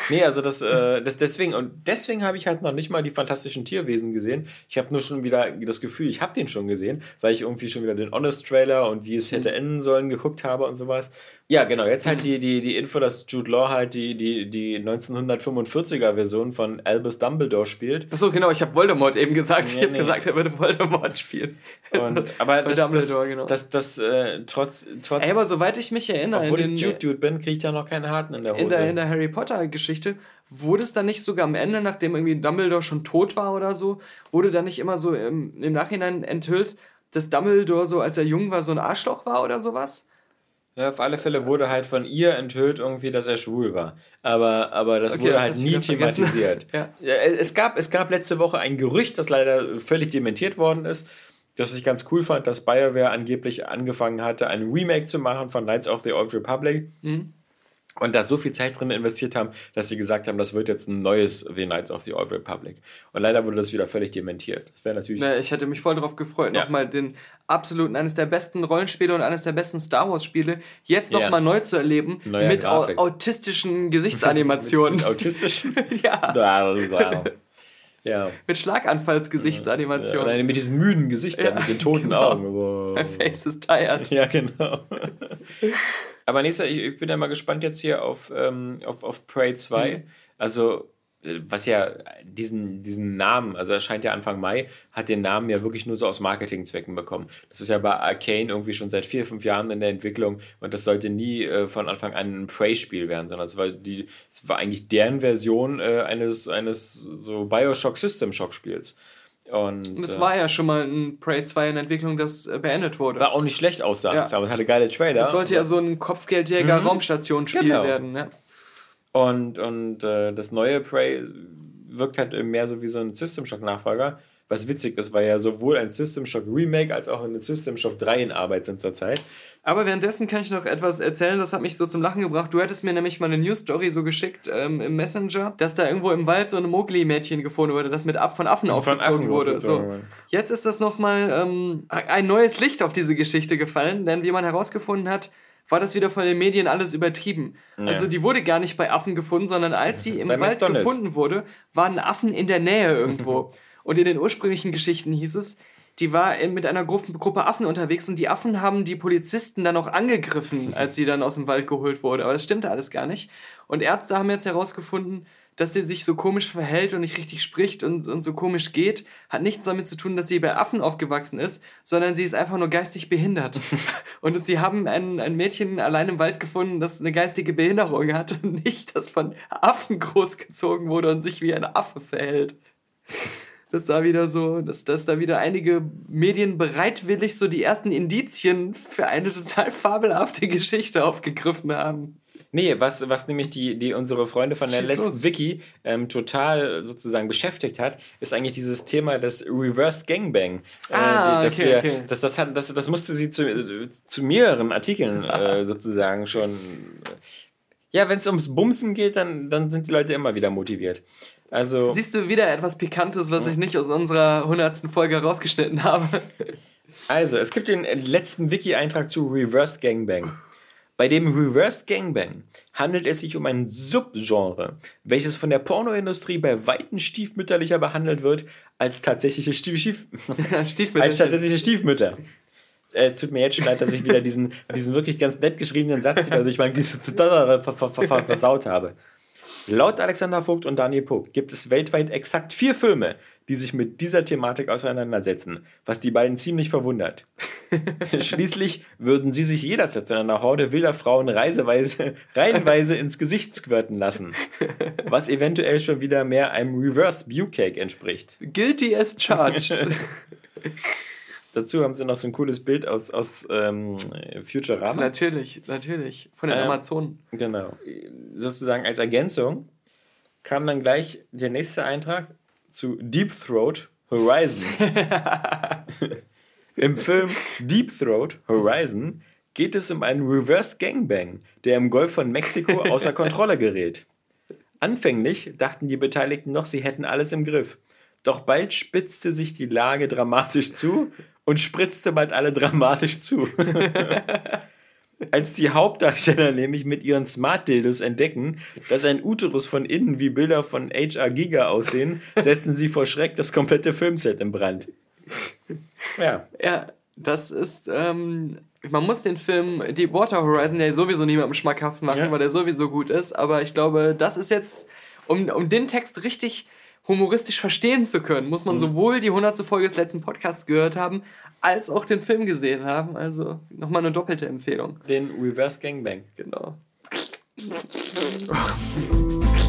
Nee, also das, äh, das deswegen, und deswegen habe ich halt noch nicht mal die fantastischen Tierwesen gesehen. Ich habe nur schon wieder das Gefühl, ich habe den schon gesehen, weil ich irgendwie schon wieder den Honest-Trailer und wie es hätte mhm. enden sollen geguckt habe und sowas. Ja, genau, jetzt halt mhm. die, die, die Info, dass Jude Law halt die, die, die 1945er Version von Albus Dumbledore spielt. Achso, genau, ich habe Voldemort eben gesagt. Nee, ich habe nee. gesagt, er würde Voldemort spielen. Und, also, aber das, Dumbledore, das, genau. das, das, äh, trotz, trotz... Ey, aber soweit ich mich erinnere... Obwohl ich Jude-Dude bin, kriege ich da noch keinen Harten in der Hose. In der, in der Harry Potter-Geschichte Geschichte, wurde es dann nicht sogar am Ende, nachdem irgendwie Dumbledore schon tot war oder so, wurde dann nicht immer so im, im Nachhinein enthüllt, dass Dumbledore so, als er jung war, so ein Arschloch war oder sowas? Ja, auf alle Fälle wurde halt von ihr enthüllt irgendwie, dass er schwul war. Aber, aber das okay, wurde das halt nie thematisiert. ja. es, gab, es gab letzte Woche ein Gerücht, das leider völlig dementiert worden ist, dass ich ganz cool fand, dass BioWare angeblich angefangen hatte, ein Remake zu machen von Knights of the Old Republic. Mhm und da so viel Zeit drin investiert haben, dass sie gesagt haben, das wird jetzt ein neues The Knights of the Old Republic. Und leider wurde das wieder völlig dementiert. Das wäre natürlich. Ja, ich hätte mich voll darauf gefreut, ja. nochmal den absoluten, eines der besten Rollenspiele und eines der besten Star Wars-Spiele jetzt nochmal ja. neu zu erleben Neuer mit au autistischen Gesichtsanimationen. mit, autistischen? ja. Ja. Mit Schlaganfallsgesichtsanimationen. Ja, mit diesen müden Gesichtern, mit den toten genau. Augen. Wow. My face is tired. Ja, genau. Aber nächster, ich, ich bin ja mal gespannt jetzt hier auf, ähm, auf, auf Prey 2. Mhm. Also, was ja diesen, diesen Namen, also er scheint ja Anfang Mai, hat den Namen ja wirklich nur so aus Marketingzwecken bekommen. Das ist ja bei Arcane irgendwie schon seit vier, fünf Jahren in der Entwicklung und das sollte nie äh, von Anfang an ein Prey-Spiel werden, sondern es war, die, es war eigentlich deren Version äh, eines, eines so Bioshock System Shock-Spiels. Und, es äh, war ja schon mal ein Prey 2 in Entwicklung, das äh, beendet wurde. War auch nicht schlecht aussah. Ja. Glaube, es hatte geile Trailer. Das sollte ja so ein Kopfgeldjäger-Raumstationsspiel mhm. genau. werden, ne? Und, und äh, das neue Prey wirkt halt mehr so wie so ein System Shock-Nachfolger. Was witzig ist, weil ja sowohl ein System Shock Remake als auch ein System Shock 3 in Arbeit sind zurzeit. Aber währenddessen kann ich noch etwas erzählen, das hat mich so zum Lachen gebracht. Du hattest mir nämlich mal eine News-Story so geschickt ähm, im Messenger, dass da irgendwo im Wald so ein Mowgli-Mädchen gefunden wurde, das mit Aff von Affen von aufgezogen Affen wurde. So. Jetzt ist das nochmal ähm, ein neues Licht auf diese Geschichte gefallen, denn wie man herausgefunden hat, war das wieder von den Medien alles übertrieben. Ja. Also die wurde gar nicht bei Affen gefunden, sondern als sie im Wald McDonald's. gefunden wurde, waren Affen in der Nähe irgendwo. Und in den ursprünglichen Geschichten hieß es, die war mit einer Gruppe Affen unterwegs und die Affen haben die Polizisten dann auch angegriffen, als sie dann aus dem Wald geholt wurde. Aber das stimmte alles gar nicht. Und Ärzte haben jetzt herausgefunden, dass sie sich so komisch verhält und nicht richtig spricht und, und so komisch geht, hat nichts damit zu tun, dass sie bei Affen aufgewachsen ist, sondern sie ist einfach nur geistig behindert. und sie haben ein, ein Mädchen allein im Wald gefunden, das eine geistige Behinderung hat und nicht, das von Affen großgezogen wurde und sich wie ein Affe verhält dass da wieder so, dass, dass da wieder einige Medien bereitwillig so die ersten Indizien für eine total fabelhafte Geschichte aufgegriffen haben. Nee, was, was nämlich die, die unsere Freunde von der Schieß letzten los. Wiki ähm, total sozusagen beschäftigt hat, ist eigentlich dieses Thema des Reversed Gangbang. Äh, ah, die, dass okay, wir, okay. Das, das, hat, das, das musste sie zu, zu mehreren Artikeln äh, sozusagen schon. Ja, wenn es ums Bumsen geht, dann, dann sind die Leute immer wieder motiviert. Also, Siehst du wieder etwas Pikantes, was ich nicht aus unserer 100. Folge rausgeschnitten habe? Also, es gibt den letzten Wiki-Eintrag zu Reversed Gangbang. Bei dem Reversed Gangbang handelt es sich um ein Subgenre, welches von der Pornoindustrie bei Weitem stiefmütterlicher behandelt wird als tatsächliche Stief Stief als tatsächliche Stiefmütter. Es tut mir jetzt schon leid, dass ich wieder diesen, diesen wirklich ganz nett geschriebenen Satz wieder durch mein versaut habe. Laut Alexander Vogt und Daniel Puck gibt es weltweit exakt vier Filme, die sich mit dieser Thematik auseinandersetzen, was die beiden ziemlich verwundert. Schließlich würden sie sich jederzeit von einer Horde wilder Frauen reiseweise, reihenweise ins Gesicht squirten lassen, was eventuell schon wieder mehr einem Reverse Bucake entspricht. Guilty as charged. Dazu haben sie noch so ein cooles Bild aus, aus ähm, Futurama. Natürlich, natürlich. Von den ähm, Amazonen. Genau. Sozusagen als Ergänzung kam dann gleich der nächste Eintrag zu Deep Throat Horizon. Im Film Deep Throat Horizon geht es um einen Reversed Gangbang, der im Golf von Mexiko außer Kontrolle gerät. Anfänglich dachten die Beteiligten noch, sie hätten alles im Griff. Doch bald spitzte sich die Lage dramatisch zu und spritzte bald alle dramatisch zu. Als die Hauptdarsteller nämlich mit ihren Smart-Dildos entdecken, dass ein Uterus von innen wie Bilder von HR Giga aussehen, setzen sie vor Schreck das komplette Filmset in Brand. Ja. Ja, das ist, ähm, man muss den Film Deepwater Horizon ja sowieso niemandem schmackhaft machen, ja. weil der sowieso gut ist, aber ich glaube, das ist jetzt, um, um den Text richtig humoristisch verstehen zu können, muss man mhm. sowohl die 100. Folge des letzten Podcasts gehört haben, als auch den Film gesehen haben. Also nochmal eine doppelte Empfehlung. Den Reverse Gangbang. Genau.